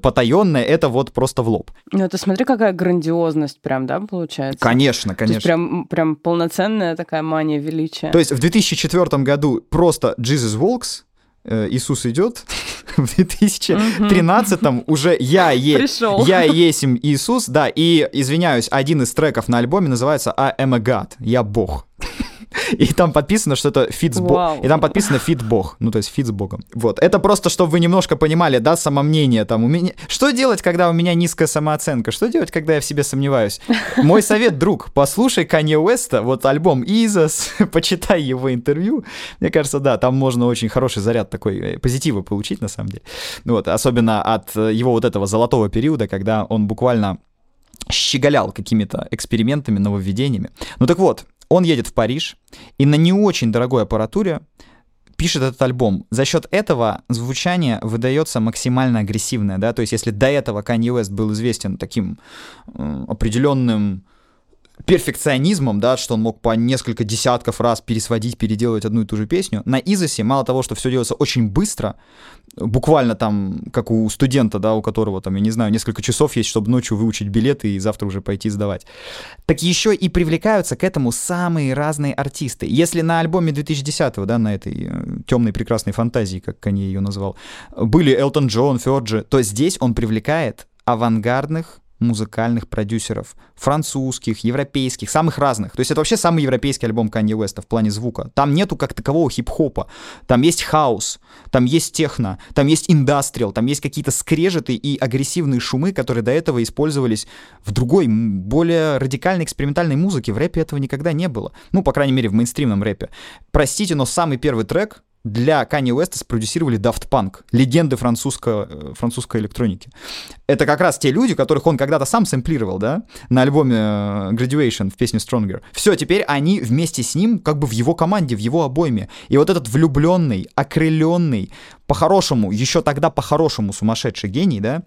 потаенное, это вот просто в лоб. Ну, это смотри, какая грандиозность прям, да, получается? Конечно, конечно. То есть прям, прям полноценная такая мания величия. То есть в 2004 году просто Jesus Walks, Иисус идет, в 2013-м уже я, е, я есмь Иисус, да, и, извиняюсь, один из треков на альбоме называется «I am a God», «Я Бог». И там подписано, что это фит с Богом. И там подписано фит Бог. Ну, то есть фит с Богом. Вот. Это просто, чтобы вы немножко понимали, да, самомнение там у меня. Что делать, когда у меня низкая самооценка? Что делать, когда я в себе сомневаюсь? Мой совет, друг, послушай Канье Уэста, вот альбом Yeezus, почитай его интервью. Мне кажется, да, там можно очень хороший заряд такой э, позитива получить, на самом деле. Вот, особенно от э, его вот этого золотого периода, когда он буквально щеголял какими-то экспериментами, нововведениями. Ну так вот, он едет в Париж и на не очень дорогой аппаратуре пишет этот альбом. За счет этого звучание выдается максимально агрессивное, да, то есть если до этого Kanye West был известен таким э, определенным перфекционизмом, да, что он мог по несколько десятков раз пересводить, переделывать одну и ту же песню. На Изосе мало того, что все делается очень быстро, буквально там, как у студента, да, у которого там, я не знаю, несколько часов есть, чтобы ночью выучить билеты и завтра уже пойти сдавать. Так еще и привлекаются к этому самые разные артисты. Если на альбоме 2010-го, да, на этой э, темной прекрасной фантазии, как Канье ее назвал, были Элтон Джон, Ферджи, то здесь он привлекает авангардных музыкальных продюсеров. Французских, европейских, самых разных. То есть это вообще самый европейский альбом Канье Уэста в плане звука. Там нету как такового хип-хопа. Там есть хаос, там есть техно, там есть индастриал, там есть какие-то скрежеты и агрессивные шумы, которые до этого использовались в другой, более радикальной экспериментальной музыке. В рэпе этого никогда не было. Ну, по крайней мере, в мейнстримном рэпе. Простите, но самый первый трек для Kanye West спродюсировали Daft Punk, легенды французско, э, французской электроники. Это как раз те люди, которых он когда-то сам сэмплировал, да, на альбоме э, Graduation в песне Stronger. Все, теперь они вместе с ним как бы в его команде, в его обойме. И вот этот влюбленный, окрыленный, по-хорошему, еще тогда по-хорошему сумасшедший гений, да,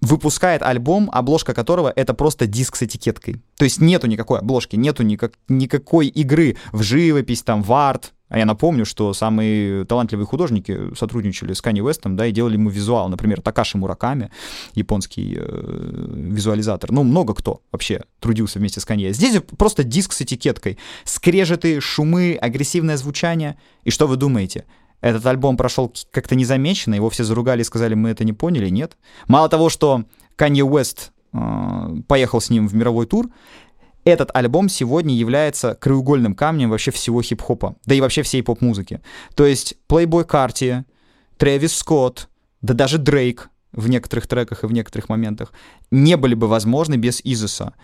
выпускает альбом, обложка которого это просто диск с этикеткой. То есть нету никакой обложки, нету никак, никакой игры в живопись, там, в арт, а я напомню, что самые талантливые художники сотрудничали с Канни Уэстом, да, и делали ему визуал. Например, Такаши Мураками, японский э, визуализатор. Ну, много кто вообще трудился вместе с Канье. Здесь просто диск с этикеткой. Скрежеты, шумы, агрессивное звучание. И что вы думаете? Этот альбом прошел как-то незамеченно, его все заругали и сказали, мы это не поняли, нет. Мало того, что Канье Уэст э, поехал с ним в мировой тур, этот альбом сегодня является краеугольным камнем вообще всего хип-хопа, да и вообще всей поп-музыки. То есть Playboy Carti, Трэвис Скотт, да даже Дрейк в некоторых треках и в некоторых моментах не были бы возможны без Изуса.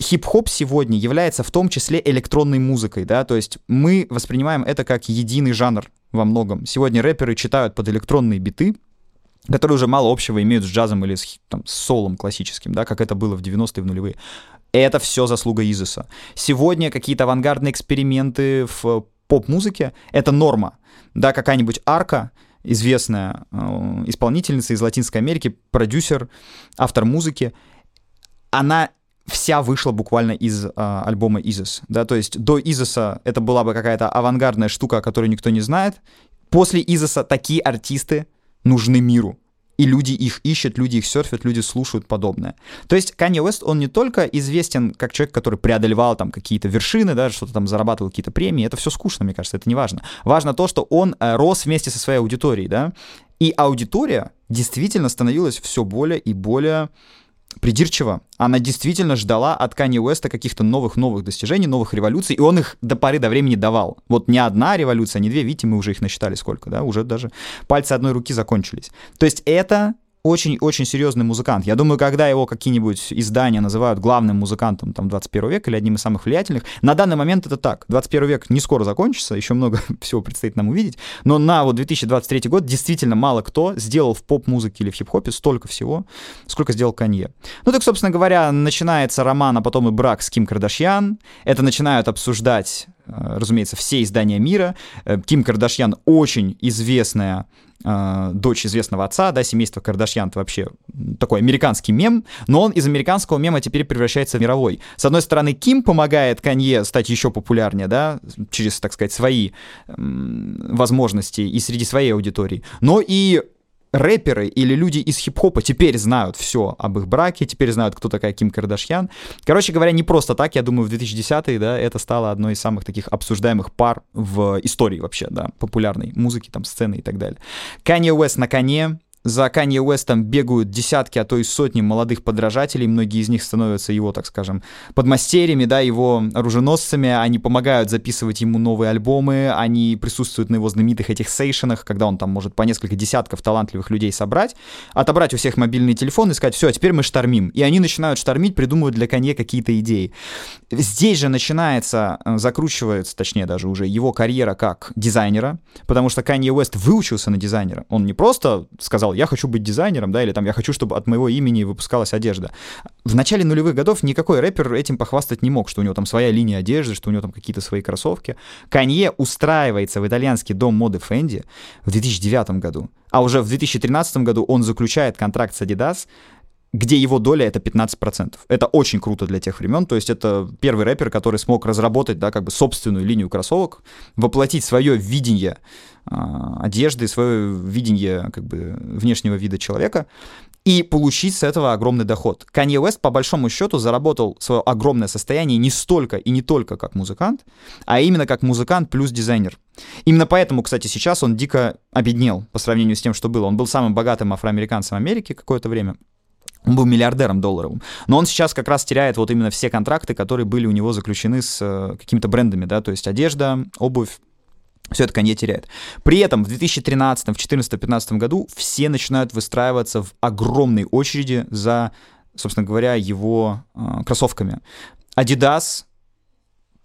Хип-хоп сегодня является в том числе электронной музыкой, да, то есть мы воспринимаем это как единый жанр во многом. Сегодня рэперы читают под электронные биты, которые уже мало общего имеют с джазом или с, там, с солом классическим, да, как это было в 90-е, в нулевые. Это все заслуга Изиса. Сегодня какие-то авангардные эксперименты в поп-музыке — это норма. Да, какая-нибудь арка, известная э, исполнительница из Латинской Америки, продюсер, автор музыки, она вся вышла буквально из э, альбома Изис, да, то есть до Изиса это была бы какая-то авангардная штука, которую никто не знает. После Изиса такие артисты нужны миру и люди их ищут, люди их серфят, люди слушают подобное. То есть Канье Уэст, он не только известен как человек, который преодолевал там какие-то вершины, да, что-то там зарабатывал какие-то премии, это все скучно, мне кажется, это не важно. Важно то, что он э, рос вместе со своей аудиторией, да, и аудитория действительно становилась все более и более придирчиво. Она действительно ждала от Канье Уэста каких-то новых-новых достижений, новых революций, и он их до поры до времени давал. Вот не одна революция, не две, видите, мы уже их насчитали сколько, да, уже даже пальцы одной руки закончились. То есть это очень-очень серьезный музыкант. Я думаю, когда его какие-нибудь издания называют главным музыкантом там, 21 века или одним из самых влиятельных, на данный момент это так. 21 век не скоро закончится, еще много всего предстоит нам увидеть, но на вот 2023 год действительно мало кто сделал в поп-музыке или в хип-хопе столько всего, сколько сделал Канье. Ну так, собственно говоря, начинается роман, а потом и брак с Ким Кардашьян. Это начинают обсуждать разумеется, все издания мира. Э, Ким Кардашьян очень известная э, дочь известного отца, да, семейство Кардашьян вообще такой американский мем, но он из американского мема теперь превращается в мировой. С одной стороны, Ким помогает Канье стать еще популярнее, да, через, так сказать, свои э, возможности и среди своей аудитории, но и рэперы или люди из хип-хопа теперь знают все об их браке, теперь знают, кто такая Ким Кардашьян. Короче говоря, не просто так, я думаю, в 2010-е, да, это стало одной из самых таких обсуждаемых пар в истории вообще, да, популярной музыки, там, сцены и так далее. Kanye West на коне, за Канье Уэстом бегают десятки, а то и сотни молодых подражателей, многие из них становятся его, так скажем, подмастерьями, да, его оруженосцами, они помогают записывать ему новые альбомы, они присутствуют на его знаменитых этих сейшенах, когда он там может по несколько десятков талантливых людей собрать, отобрать у всех мобильный телефон и сказать, все, а теперь мы штормим. И они начинают штормить, придумывают для Канье какие-то идеи. Здесь же начинается, э, закручивается, точнее даже уже, его карьера как дизайнера, потому что Канье Уэст выучился на дизайнера. Он не просто сказал, я хочу быть дизайнером, да, или там я хочу, чтобы от моего имени выпускалась одежда. В начале нулевых годов никакой рэпер этим похвастать не мог, что у него там своя линия одежды, что у него там какие-то свои кроссовки. Канье устраивается в итальянский дом моды Фенди в 2009 году, а уже в 2013 году он заключает контракт с Adidas, где его доля это 15%. Это очень круто для тех времен. То есть это первый рэпер, который смог разработать, да, как бы собственную линию кроссовок, воплотить свое видение э, одежды, свое видение как бы внешнего вида человека и получить с этого огромный доход. Канье Уэст, по большому счету, заработал свое огромное состояние не столько и не только как музыкант, а именно как музыкант плюс дизайнер. Именно поэтому, кстати, сейчас он дико обеднел по сравнению с тем, что было. Он был самым богатым афроамериканцем Америки какое-то время. Он был миллиардером долларовым. Но он сейчас как раз теряет вот именно все контракты, которые были у него заключены с э, какими-то брендами, да, то есть одежда, обувь, все это Канье теряет. При этом в 2013, в 2014, 2015 году все начинают выстраиваться в огромной очереди за, собственно говоря, его э, кроссовками. Adidas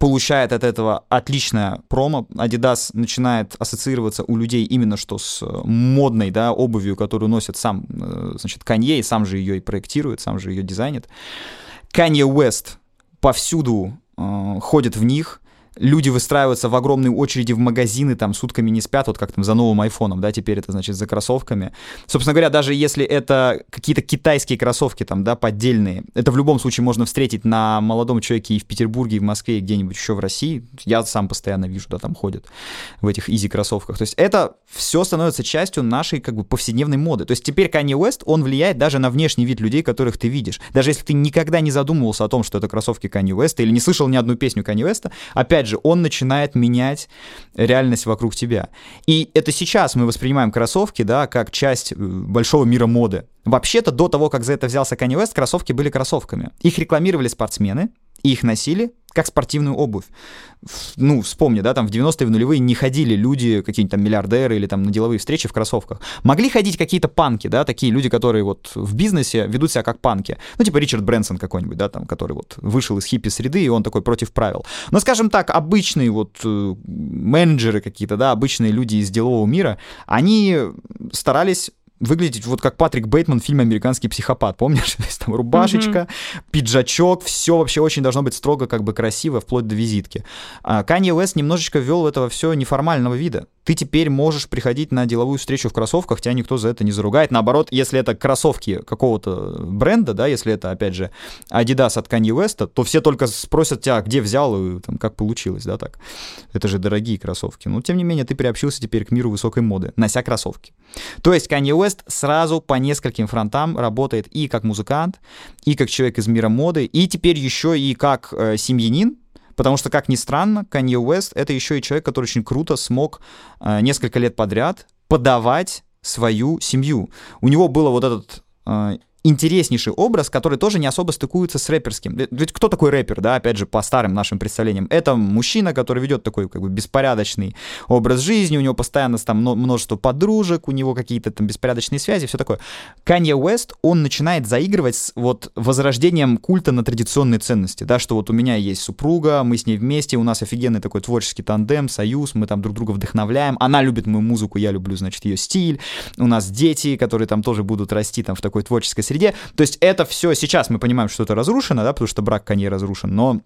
получает от этого отличное промо. Adidas начинает ассоциироваться у людей именно что с э, модной, да, обувью, которую носит сам, э, значит, Канье, и сам же ее и проектирует, сам же ее дизайнит. Канье Уэст повсюду э, ходит в них, люди выстраиваются в огромной очереди в магазины, там сутками не спят, вот как там за новым айфоном, да, теперь это значит за кроссовками. Собственно говоря, даже если это какие-то китайские кроссовки там, да, поддельные, это в любом случае можно встретить на молодом человеке и в Петербурге, и в Москве, и где-нибудь еще в России. Я сам постоянно вижу, да, там ходят в этих изи кроссовках. То есть это все становится частью нашей как бы повседневной моды. То есть теперь Kanye West, он влияет даже на внешний вид людей, которых ты видишь. Даже если ты никогда не задумывался о том, что это кроссовки Kanye West, или не слышал ни одну песню Kanye West, опять опять же, он начинает менять реальность вокруг тебя. И это сейчас мы воспринимаем кроссовки, да, как часть э, большого мира моды. Вообще-то до того, как за это взялся Kanye West, кроссовки были кроссовками. Их рекламировали спортсмены, их носили как спортивную обувь. Ну, вспомни, да, там в 90-е, в нулевые не ходили люди, какие-нибудь там миллиардеры или там на деловые встречи в кроссовках. Могли ходить какие-то панки, да, такие люди, которые вот в бизнесе ведут себя как панки. Ну, типа Ричард Брэнсон какой-нибудь, да, там, который вот вышел из хиппи-среды, и он такой против правил. Но, скажем так, обычные вот э, менеджеры какие-то, да, обычные люди из делового мира, они старались выглядеть вот как Патрик Бейтман в фильме «Американский психопат», помнишь? Там рубашечка, mm-hmm. пиджачок, все вообще очень должно быть строго как бы красиво, вплоть до визитки. А Канье Уэст немножечко ввел в этого все неформального вида ты теперь можешь приходить на деловую встречу в кроссовках, тебя никто за это не заругает. Наоборот, если это кроссовки какого-то бренда, да, если это, опять же, Adidas от Kanye West, то все только спросят тебя, где взял и там, как получилось, да, так. Это же дорогие кроссовки. Но, тем не менее, ты приобщился теперь к миру высокой моды, нося кроссовки. То есть Kanye West сразу по нескольким фронтам работает и как музыкант, и как человек из мира моды, и теперь еще и как э, семьянин, Потому что, как ни странно, Kanye West — это еще и человек, который очень круто смог э, несколько лет подряд подавать свою семью. У него было вот этот э, интереснейший образ, который тоже не особо стыкуется с рэперским. Ведь кто такой рэпер, да, опять же, по старым нашим представлениям? Это мужчина, который ведет такой как бы беспорядочный образ жизни, у него постоянно там множество подружек, у него какие-то там беспорядочные связи, все такое. Канье Уэст, он начинает заигрывать с вот возрождением культа на традиционные ценности, да, что вот у меня есть супруга, мы с ней вместе, у нас офигенный такой творческий тандем, союз, мы там друг друга вдохновляем, она любит мою музыку, я люблю, значит, ее стиль, у нас дети, которые там тоже будут расти там в такой творческой среде. То есть это все сейчас мы понимаем, что это разрушено, да, потому что брак Канье разрушен, но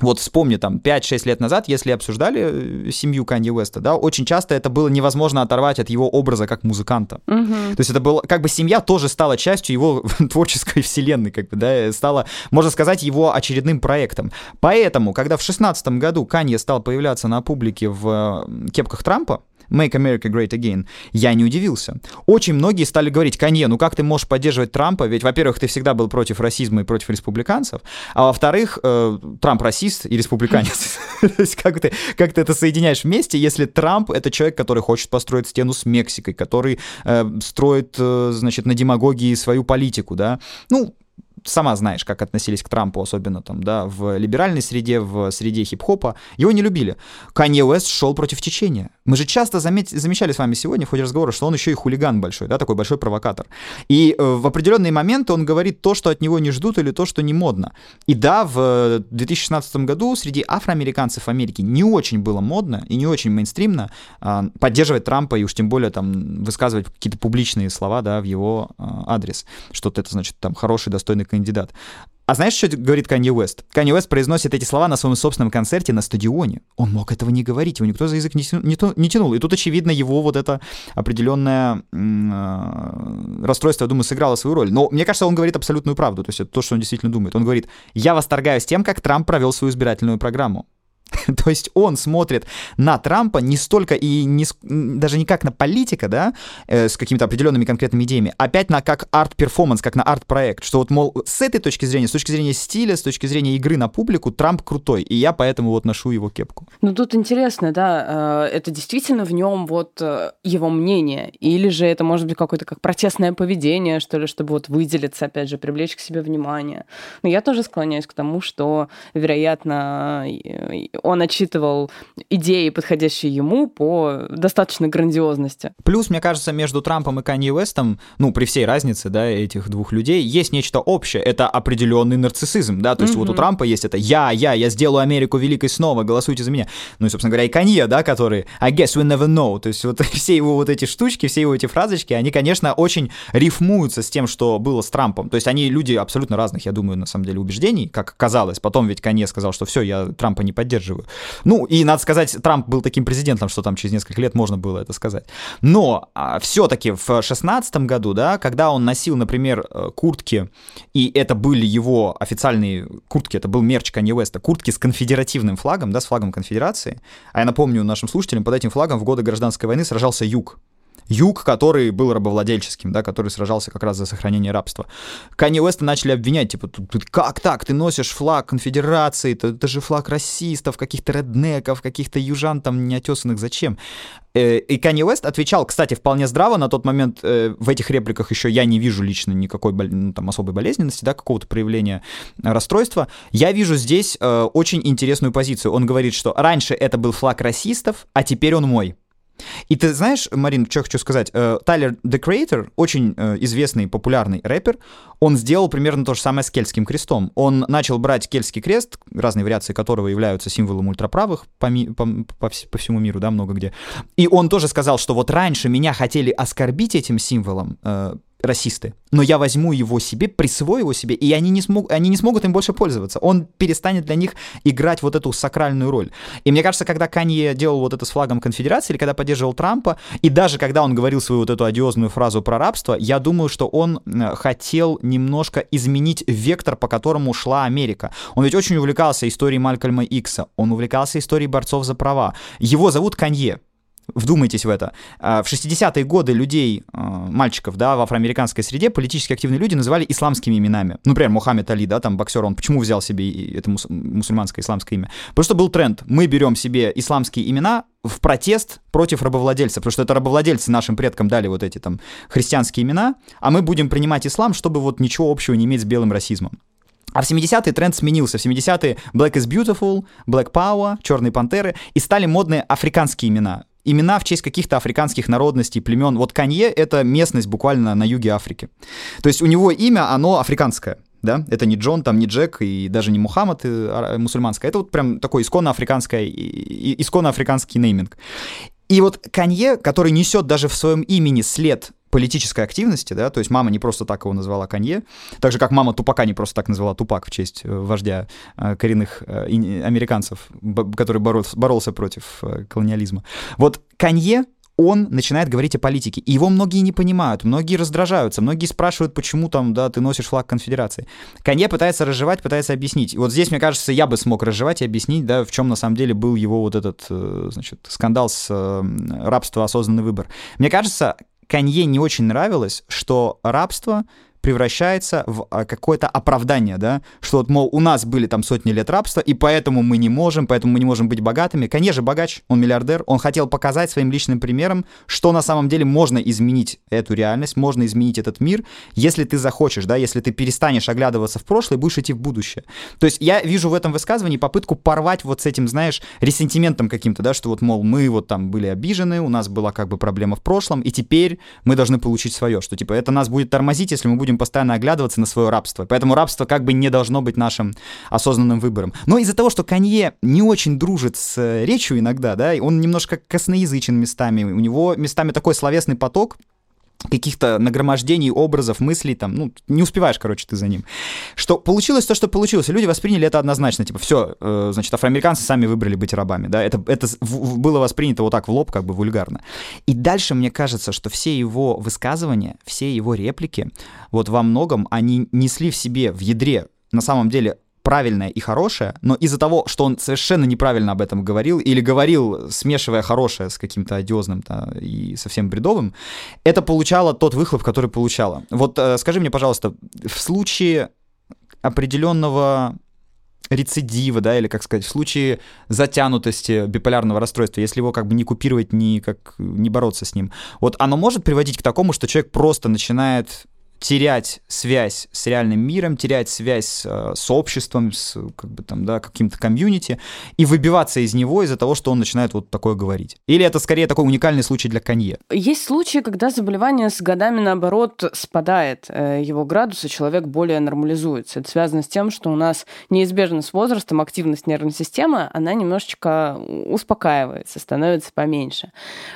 вот вспомни, там, 5-6 лет назад, если обсуждали э, семью Канье Уэста, да, очень часто это было невозможно оторвать от его образа как музыканта. Угу. То есть это было, как бы семья тоже стала частью его творческой вселенной, как бы, да, стала, можно сказать, его очередным проектом. Поэтому, когда в 16 году Канье стал появляться на публике в э, кепках Трампа, Make America Great Again, я не удивился. Очень многие стали говорить, Канье, ну как ты можешь поддерживать Трампа? Ведь, во-первых, ты всегда был против расизма и против республиканцев, а во-вторых, э, Трамп расист и республиканец. То есть как ты, как ты это соединяешь вместе, если Трамп — это человек, который хочет построить стену с Мексикой, который э, строит, э, значит, на демагогии свою политику, да? Ну, сама знаешь, как относились к Трампу, особенно там, да, в либеральной среде, в среде хип-хопа, его не любили. Канье Уэст шел против течения. Мы же часто замет... замечали с вами сегодня в ходе разговора, что он еще и хулиган большой, да, такой большой провокатор. И э, в определенные моменты он говорит то, что от него не ждут или то, что не модно. И да, в 2016 году среди афроамериканцев Америки не очень было модно и не очень мейнстримно э, поддерживать Трампа и уж тем более там высказывать какие-то публичные слова, да, в его э, адрес, что-то это значит там хороший, достойный. А знаешь, что говорит Канье Уэст? Канье Уэст произносит эти слова на своем собственном концерте на стадионе. Он мог этого не говорить, его никто за язык не, не, не тянул. И тут, очевидно, его вот это определенное э, расстройство, я думаю, сыграло свою роль. Но мне кажется, он говорит абсолютную правду. То есть это то, что он действительно думает. Он говорит, я восторгаюсь тем, как Трамп провел свою избирательную программу. То есть он смотрит на Трампа не столько и не, даже не как на политика, да, э, с какими-то определенными конкретными идеями, опять на как арт-перформанс, как на арт-проект, что вот, мол, с этой точки зрения, с точки зрения стиля, с точки зрения игры на публику, Трамп крутой, и я поэтому вот ношу его кепку. Ну тут интересно, да, э, это действительно в нем вот э, его мнение, или же это может быть какое-то как протестное поведение, что ли, чтобы вот выделиться, опять же, привлечь к себе внимание. Но я тоже склоняюсь к тому, что, вероятно, он отчитывал идеи, подходящие ему, по достаточной грандиозности. Плюс, мне кажется, между Трампом и Канье Уэстом, ну, при всей разнице, да, этих двух людей, есть нечто общее. Это определенный нарциссизм, да, то есть mm-hmm. вот у Трампа есть это «я, я, я сделаю Америку великой снова, голосуйте за меня». Ну и, собственно говоря, и Канье, да, который «I guess we never know». То есть вот все его вот эти штучки, все его эти фразочки, они, конечно, очень рифмуются с тем, что было с Трампом. То есть они люди абсолютно разных, я думаю, на самом деле, убеждений, как казалось. Потом ведь Канье сказал, что все, я Трампа не поддерживаю поддерживаю. Ну, и надо сказать, Трамп был таким президентом, что там через несколько лет можно было это сказать. Но а, все-таки в 16 году, да, когда он носил, например, э, куртки, и это были его официальные куртки, это был мерч Канье Уэста, куртки с конфедеративным флагом, да, с флагом конфедерации. А я напомню нашим слушателям, под этим флагом в годы гражданской войны сражался Юг юг, который был рабовладельческим, да, который сражался как раз за сохранение рабства. Канье Уэста начали обвинять, типа, как так, ты носишь флаг конфедерации, это, это же флаг расистов, каких-то реднеков, каких-то южан там неотесанных, зачем? Э, и Канье Уэст отвечал, кстати, вполне здраво на тот момент, э, в этих репликах еще я не вижу лично никакой ну, там, особой болезненности, да, какого-то проявления расстройства. Я вижу здесь э, очень интересную позицию. Он говорит, что раньше это был флаг расистов, а теперь он мой. И ты знаешь, Марин, что хочу сказать? Э, Тайлер The Creator, очень э, известный, популярный рэпер, он сделал примерно то же самое с кельтским крестом. Он начал брать кельтский крест, разные вариации которого являются символом ультраправых по, по, по, по всему миру, да, много где. И он тоже сказал, что вот раньше меня хотели оскорбить этим символом, э, расисты, но я возьму его себе, присвою его себе, и они не, смог, они не смогут им больше пользоваться. Он перестанет для них играть вот эту сакральную роль. И мне кажется, когда Канье делал вот это с флагом конфедерации, или когда поддерживал Трампа, и даже когда он говорил свою вот эту одиозную фразу про рабство, я думаю, что он хотел немножко изменить вектор, по которому шла Америка. Он ведь очень увлекался историей Малькольма Икса, он увлекался историей борцов за права. Его зовут Канье, вдумайтесь в это, а, в 60-е годы людей, а, мальчиков, да, в афроамериканской среде политически активные люди называли исламскими именами. Ну, например, Мухаммед Али, да, там боксер, он почему взял себе это мусульманское исламское имя? Потому что был тренд. Мы берем себе исламские имена в протест против рабовладельцев, потому что это рабовладельцы нашим предкам дали вот эти там христианские имена, а мы будем принимать ислам, чтобы вот ничего общего не иметь с белым расизмом. А в 70-е тренд сменился. В 70-е Black is Beautiful, Black Power, Черные пантеры, и стали модные африканские имена. Имена в честь каких-то африканских народностей, племен. Вот Канье — это местность буквально на юге Африки. То есть у него имя, оно африканское. Да? Это не Джон, там не Джек и даже не Мухаммад и, а, мусульманское. Это вот прям такой исконно африканский, исконно африканский нейминг. И вот Канье, который несет даже в своем имени след политической активности, да, то есть мама не просто так его назвала Канье, так же, как мама Тупака не просто так назвала Тупак в честь э, вождя э, коренных э, американцев, который боролся, против колониализма. Вот Канье он начинает говорить о политике. И его многие не понимают, многие раздражаются, многие спрашивают, почему там, да, ты носишь флаг конфедерации. Канье пытается разжевать, пытается объяснить. И вот здесь, мне кажется, я бы смог разжевать и объяснить, да, в чем на самом деле был его вот этот, значит, скандал с рабством осознанный выбор. Мне кажется, Канье не очень нравилось, что рабство превращается в а, какое-то оправдание, да, что вот, мол, у нас были там сотни лет рабства, и поэтому мы не можем, поэтому мы не можем быть богатыми. Конечно, богач, он миллиардер, он хотел показать своим личным примером, что на самом деле можно изменить эту реальность, можно изменить этот мир, если ты захочешь, да, если ты перестанешь оглядываться в прошлое будешь идти в будущее. То есть я вижу в этом высказывании попытку порвать вот с этим, знаешь, ресентиментом каким-то, да, что вот, мол, мы вот там были обижены, у нас была как бы проблема в прошлом, и теперь мы должны получить свое, что типа это нас будет тормозить, если мы будем будем постоянно оглядываться на свое рабство. Поэтому рабство как бы не должно быть нашим осознанным выбором. Но из-за того, что Канье не очень дружит с э, речью иногда, да, он немножко косноязычен местами, у него местами такой словесный поток, каких-то нагромождений, образов, мыслей, там, ну, не успеваешь, короче, ты за ним. Что получилось то, что получилось. Люди восприняли это однозначно, типа, все, э, значит, афроамериканцы сами выбрали быть рабами, да, это, это в, было воспринято вот так в лоб, как бы вульгарно. И дальше мне кажется, что все его высказывания, все его реплики, вот во многом они несли в себе, в ядре, на самом деле, правильное и хорошее, но из-за того, что он совершенно неправильно об этом говорил, или говорил, смешивая хорошее с каким-то одиозным да, и совсем бредовым, это получало тот выхлоп, который получало. Вот э, скажи мне, пожалуйста, в случае определенного рецидива, да, или, как сказать, в случае затянутости биполярного расстройства, если его как бы не купировать, не, как, не бороться с ним, вот оно может приводить к такому, что человек просто начинает терять связь с реальным миром, терять связь с, э, с обществом, с как бы там, да, каким-то комьюнити, и выбиваться из него из-за того, что он начинает вот такое говорить. Или это скорее такой уникальный случай для Канье? Есть случаи, когда заболевание с годами, наоборот, спадает, э, его градус, и человек более нормализуется. Это связано с тем, что у нас неизбежно с возрастом активность нервной системы, она немножечко успокаивается, становится поменьше.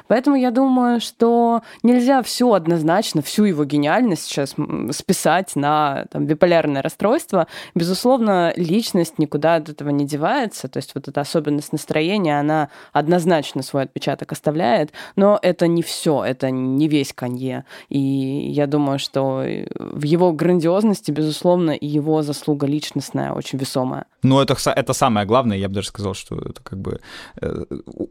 Поэтому я думаю, что нельзя все однозначно, всю его гениальность сейчас списать на там, биполярное расстройство. Безусловно, личность никуда от этого не девается, то есть вот эта особенность настроения, она однозначно свой отпечаток оставляет, но это не все, это не весь Канье. И я думаю, что в его грандиозности, безусловно, и его заслуга личностная очень весомая. Ну, это, это самое главное, я бы даже сказал, что это как бы э,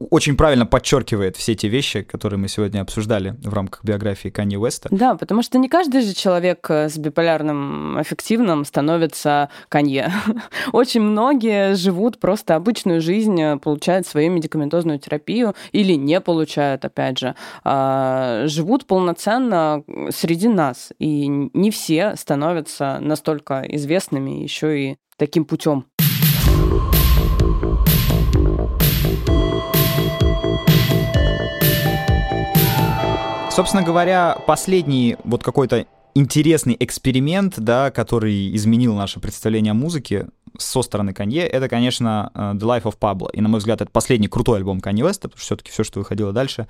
очень правильно подчеркивает все те вещи, которые мы сегодня обсуждали в рамках биографии Канье Уэста. Да, потому что не каждый же человек человек э, с биполярным аффективным становится Канье. Очень многие живут просто обычную жизнь, э, получают свою медикаментозную терапию или не получают, опять же, а, живут полноценно среди нас. И не все становятся настолько известными еще и таким путем. Собственно говоря, последний вот какой-то интересный эксперимент, да, который изменил наше представление о музыке со стороны Канье, это, конечно, э, The Life of Pablo. И, на мой взгляд, это последний крутой альбом Канье Веста, потому что все-таки все, что выходило дальше,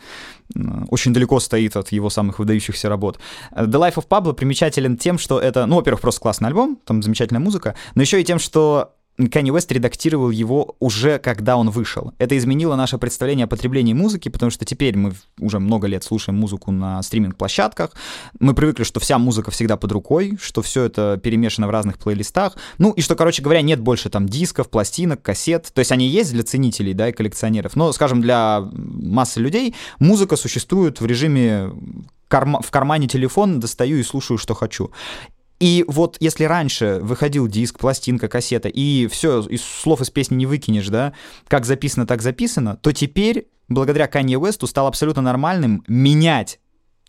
очень далеко стоит от его самых выдающихся работ. Э, The Life of Pablo примечателен тем, что это, ну, во-первых, просто классный альбом, там замечательная музыка, но еще и тем, что Kanye West редактировал его уже когда он вышел. Это изменило наше представление о потреблении музыки, потому что теперь мы уже много лет слушаем музыку на стриминг-площадках. Мы привыкли, что вся музыка всегда под рукой, что все это перемешано в разных плейлистах. Ну и что, короче говоря, нет больше там дисков, пластинок, кассет. То есть они есть для ценителей, да, и коллекционеров. Но, скажем, для массы людей музыка существует в режиме в кармане телефона достаю и слушаю, что хочу. И вот если раньше выходил диск, пластинка, кассета, и все, из слов из песни не выкинешь, да, как записано, так записано, то теперь, благодаря Kanye West, стал абсолютно нормальным менять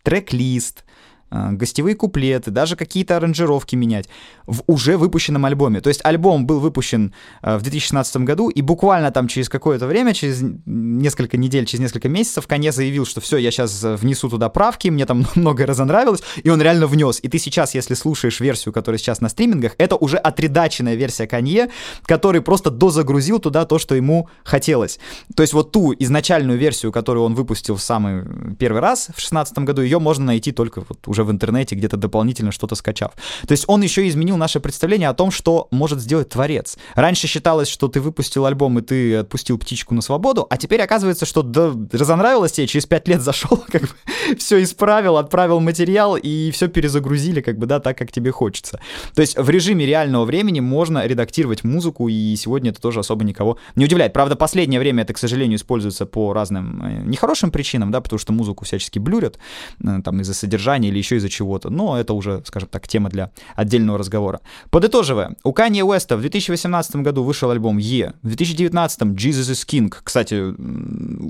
трек-лист, гостевые куплеты, даже какие-то аранжировки менять в уже выпущенном альбоме. То есть альбом был выпущен а, в 2016 году, и буквально там через какое-то время, через несколько недель, через несколько месяцев, Канье заявил, что все, я сейчас внесу туда правки, мне там многое разонравилось, и он реально внес. И ты сейчас, если слушаешь версию, которая сейчас на стримингах, это уже отредаченная версия Канье, который просто дозагрузил туда то, что ему хотелось. То есть вот ту изначальную версию, которую он выпустил в самый первый раз в 2016 году, ее можно найти только вот уже в интернете, где-то дополнительно что-то скачав. То есть он еще изменил наше представление о том, что может сделать творец. Раньше считалось, что ты выпустил альбом, и ты отпустил птичку на свободу, а теперь оказывается, что да, разонравилось тебе, через пять лет зашел, как бы все исправил, отправил материал, и все перезагрузили, как бы, да, так, как тебе хочется. То есть в режиме реального времени можно редактировать музыку, и сегодня это тоже особо никого не удивляет. Правда, последнее время это, к сожалению, используется по разным э, нехорошим причинам, да, потому что музыку всячески блюрят, э, там, из-за содержания или еще из-за чего-то, но это уже, скажем так, тема для отдельного разговора. Подытоживая, у Kanye Уэста в 2018 году вышел альбом «Е», в 2019 «Jesus is King», кстати,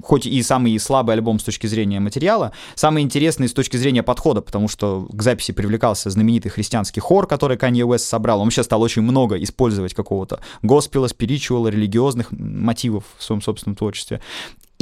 хоть и самый слабый альбом с точки зрения материала, самый интересный с точки зрения подхода, потому что к записи привлекался знаменитый христианский хор, который Kanye Уэст собрал, он вообще стал очень много использовать какого-то госпела, спиричуала, религиозных мотивов в своем собственном творчестве.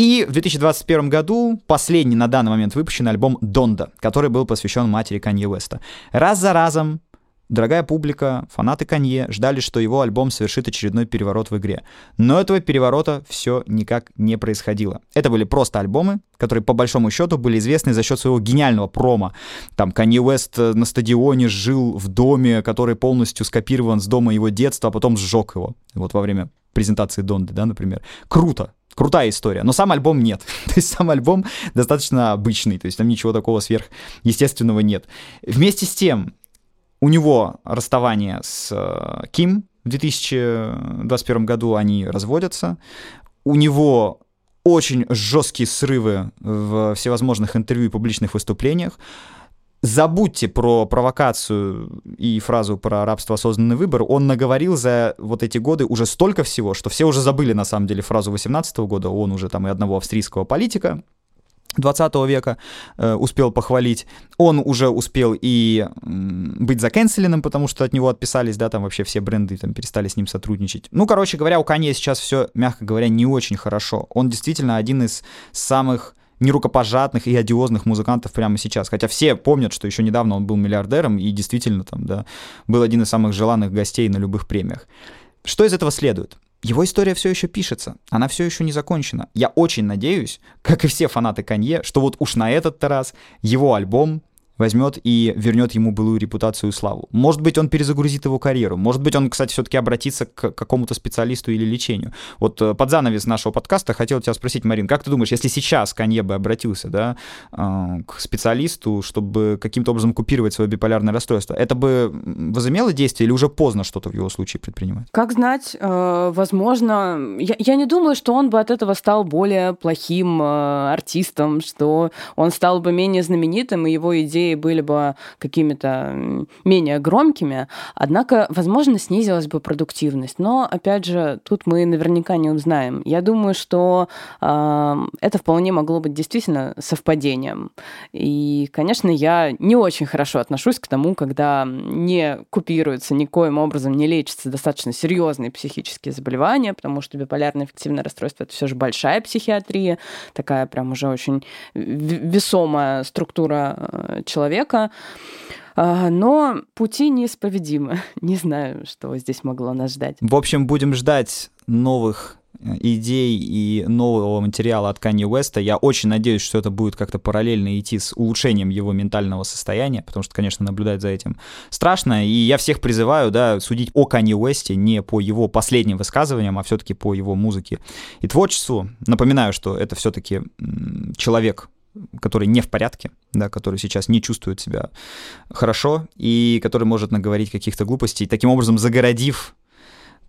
И в 2021 году последний на данный момент выпущенный альбом «Донда», который был посвящен матери Канье Уэста. Раз за разом дорогая публика, фанаты Канье ждали, что его альбом совершит очередной переворот в игре. Но этого переворота все никак не происходило. Это были просто альбомы, которые по большому счету были известны за счет своего гениального промо. Там Канье Уэст э, на стадионе жил в доме, который полностью скопирован с дома его детства, а потом сжег его. Вот во время презентации Донды, да, например. Круто, крутая история, но сам альбом нет. то есть сам альбом достаточно обычный, то есть там ничего такого сверхъестественного нет. Вместе с тем, у него расставание с э, Ким в 2021 году, они разводятся. У него очень жесткие срывы в всевозможных интервью и публичных выступлениях. Забудьте про провокацию и фразу про рабство осознанный выбор. Он наговорил за вот эти годы уже столько всего, что все уже забыли на самом деле фразу 18 года. Он уже там и одного австрийского политика 20 века э, успел похвалить. Он уже успел и м, быть закенселенным, потому что от него отписались, да, там вообще все бренды там перестали с ним сотрудничать. Ну, короче говоря, у Канье сейчас все, мягко говоря, не очень хорошо. Он действительно один из самых нерукопожатных и одиозных музыкантов прямо сейчас. Хотя все помнят, что еще недавно он был миллиардером и действительно там, да, был один из самых желанных гостей на любых премиях. Что из этого следует? Его история все еще пишется, она все еще не закончена. Я очень надеюсь, как и все фанаты Канье, что вот уж на этот раз его альбом возьмет и вернет ему былую репутацию и славу. Может быть, он перезагрузит его карьеру. Может быть, он, кстати, все-таки обратится к какому-то специалисту или лечению. Вот э, под занавес нашего подкаста хотел тебя спросить, Марин, как ты думаешь, если сейчас Канье бы обратился да, э, к специалисту, чтобы каким-то образом купировать свое биполярное расстройство, это бы возымело действие или уже поздно что-то в его случае предпринимать? Как знать, э, возможно, я, я не думаю, что он бы от этого стал более плохим артистом, что он стал бы менее знаменитым, и его идеи идеи были бы какими-то менее громкими, однако, возможно, снизилась бы продуктивность. Но, опять же, тут мы наверняка не узнаем. Я думаю, что э, это вполне могло быть действительно совпадением. И, конечно, я не очень хорошо отношусь к тому, когда не купируются никоим образом, не лечатся достаточно серьезные психические заболевания, потому что биполярное эффективное расстройство это все же большая психиатрия, такая прям уже очень весомая структура э, человека. А, но пути неисповедимы. Не знаю, что здесь могло нас ждать. В общем, будем ждать новых идей и нового материала от Kanye West. Я очень надеюсь, что это будет как-то параллельно идти с улучшением его ментального состояния, потому что, конечно, наблюдать за этим страшно. И я всех призываю, да, судить о Kanye West не по его последним высказываниям, а все-таки по его музыке и творчеству. Напоминаю, что это все-таки человек, который не в порядке, да, который сейчас не чувствует себя хорошо и который может наговорить каких-то глупостей, таким образом загородив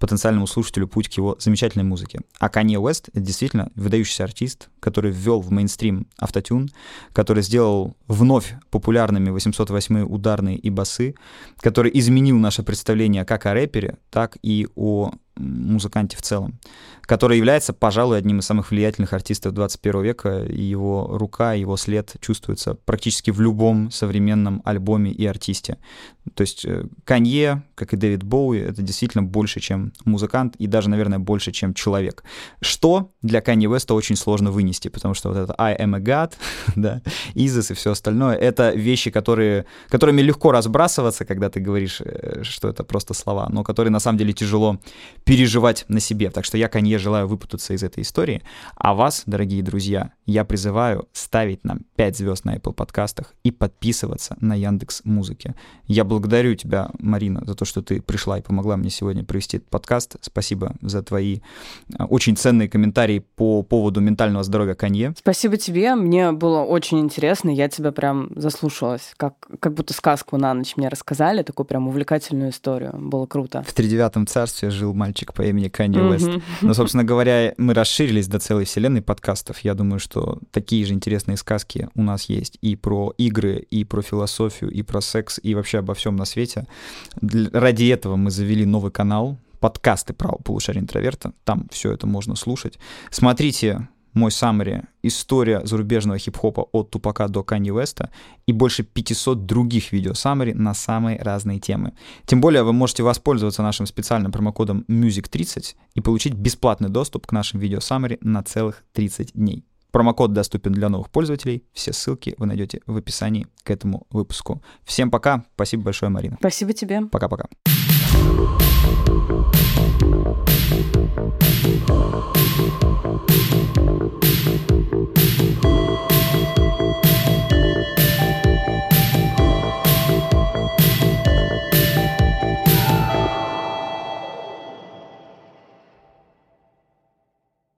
потенциальному слушателю путь к его замечательной музыке. А Kanye West — это действительно выдающийся артист, который ввел в мейнстрим автотюн, который сделал вновь популярными 808 ударные и басы, который изменил наше представление как о рэпере, так и о музыканте в целом, который является, пожалуй, одним из самых влиятельных артистов 21 века, и его рука, его след чувствуется практически в любом современном альбоме и артисте. То есть э, Канье, как и Дэвид Боуи, это действительно больше, чем музыкант, и даже, наверное, больше, чем человек. Что для Канье Веста очень сложно вынести, потому что вот это I am a God, да, Изис и все остальное, это вещи, которые, которыми легко разбрасываться, когда ты говоришь, э, что это просто слова, но которые на самом деле тяжело переживать на себе. Так что я Канье желаю выпутаться из этой истории. А вас, дорогие друзья, я призываю ставить нам 5 звезд на Apple подкастах и подписываться на Яндекс Музыке. Я благодарю тебя, Марина, за то, что ты пришла и помогла мне сегодня провести этот подкаст. Спасибо за твои а, очень ценные комментарии по поводу ментального здоровья Канье. Спасибо тебе. Мне было очень интересно. Я тебя прям заслушалась. Как, как будто сказку на ночь мне рассказали. Такую прям увлекательную историю. Было круто. В тридевятом царстве жил мальчик мальчик по имени Канни Уэст. Mm-hmm. Но, собственно говоря, мы расширились до целой вселенной подкастов. Я думаю, что такие же интересные сказки у нас есть и про игры, и про философию, и про секс, и вообще обо всем на свете. Ради этого мы завели новый канал, подкасты про полушария интроверта. Там все это можно слушать. Смотрите мой саммари «История зарубежного хип-хопа от Тупака до Канье Уэста» и больше 500 других видео саммари на самые разные темы. Тем более вы можете воспользоваться нашим специальным промокодом MUSIC30 и получить бесплатный доступ к нашим видео саммари на целых 30 дней. Промокод доступен для новых пользователей. Все ссылки вы найдете в описании к этому выпуску. Всем пока. Спасибо большое, Марина. Спасибо тебе. Пока-пока.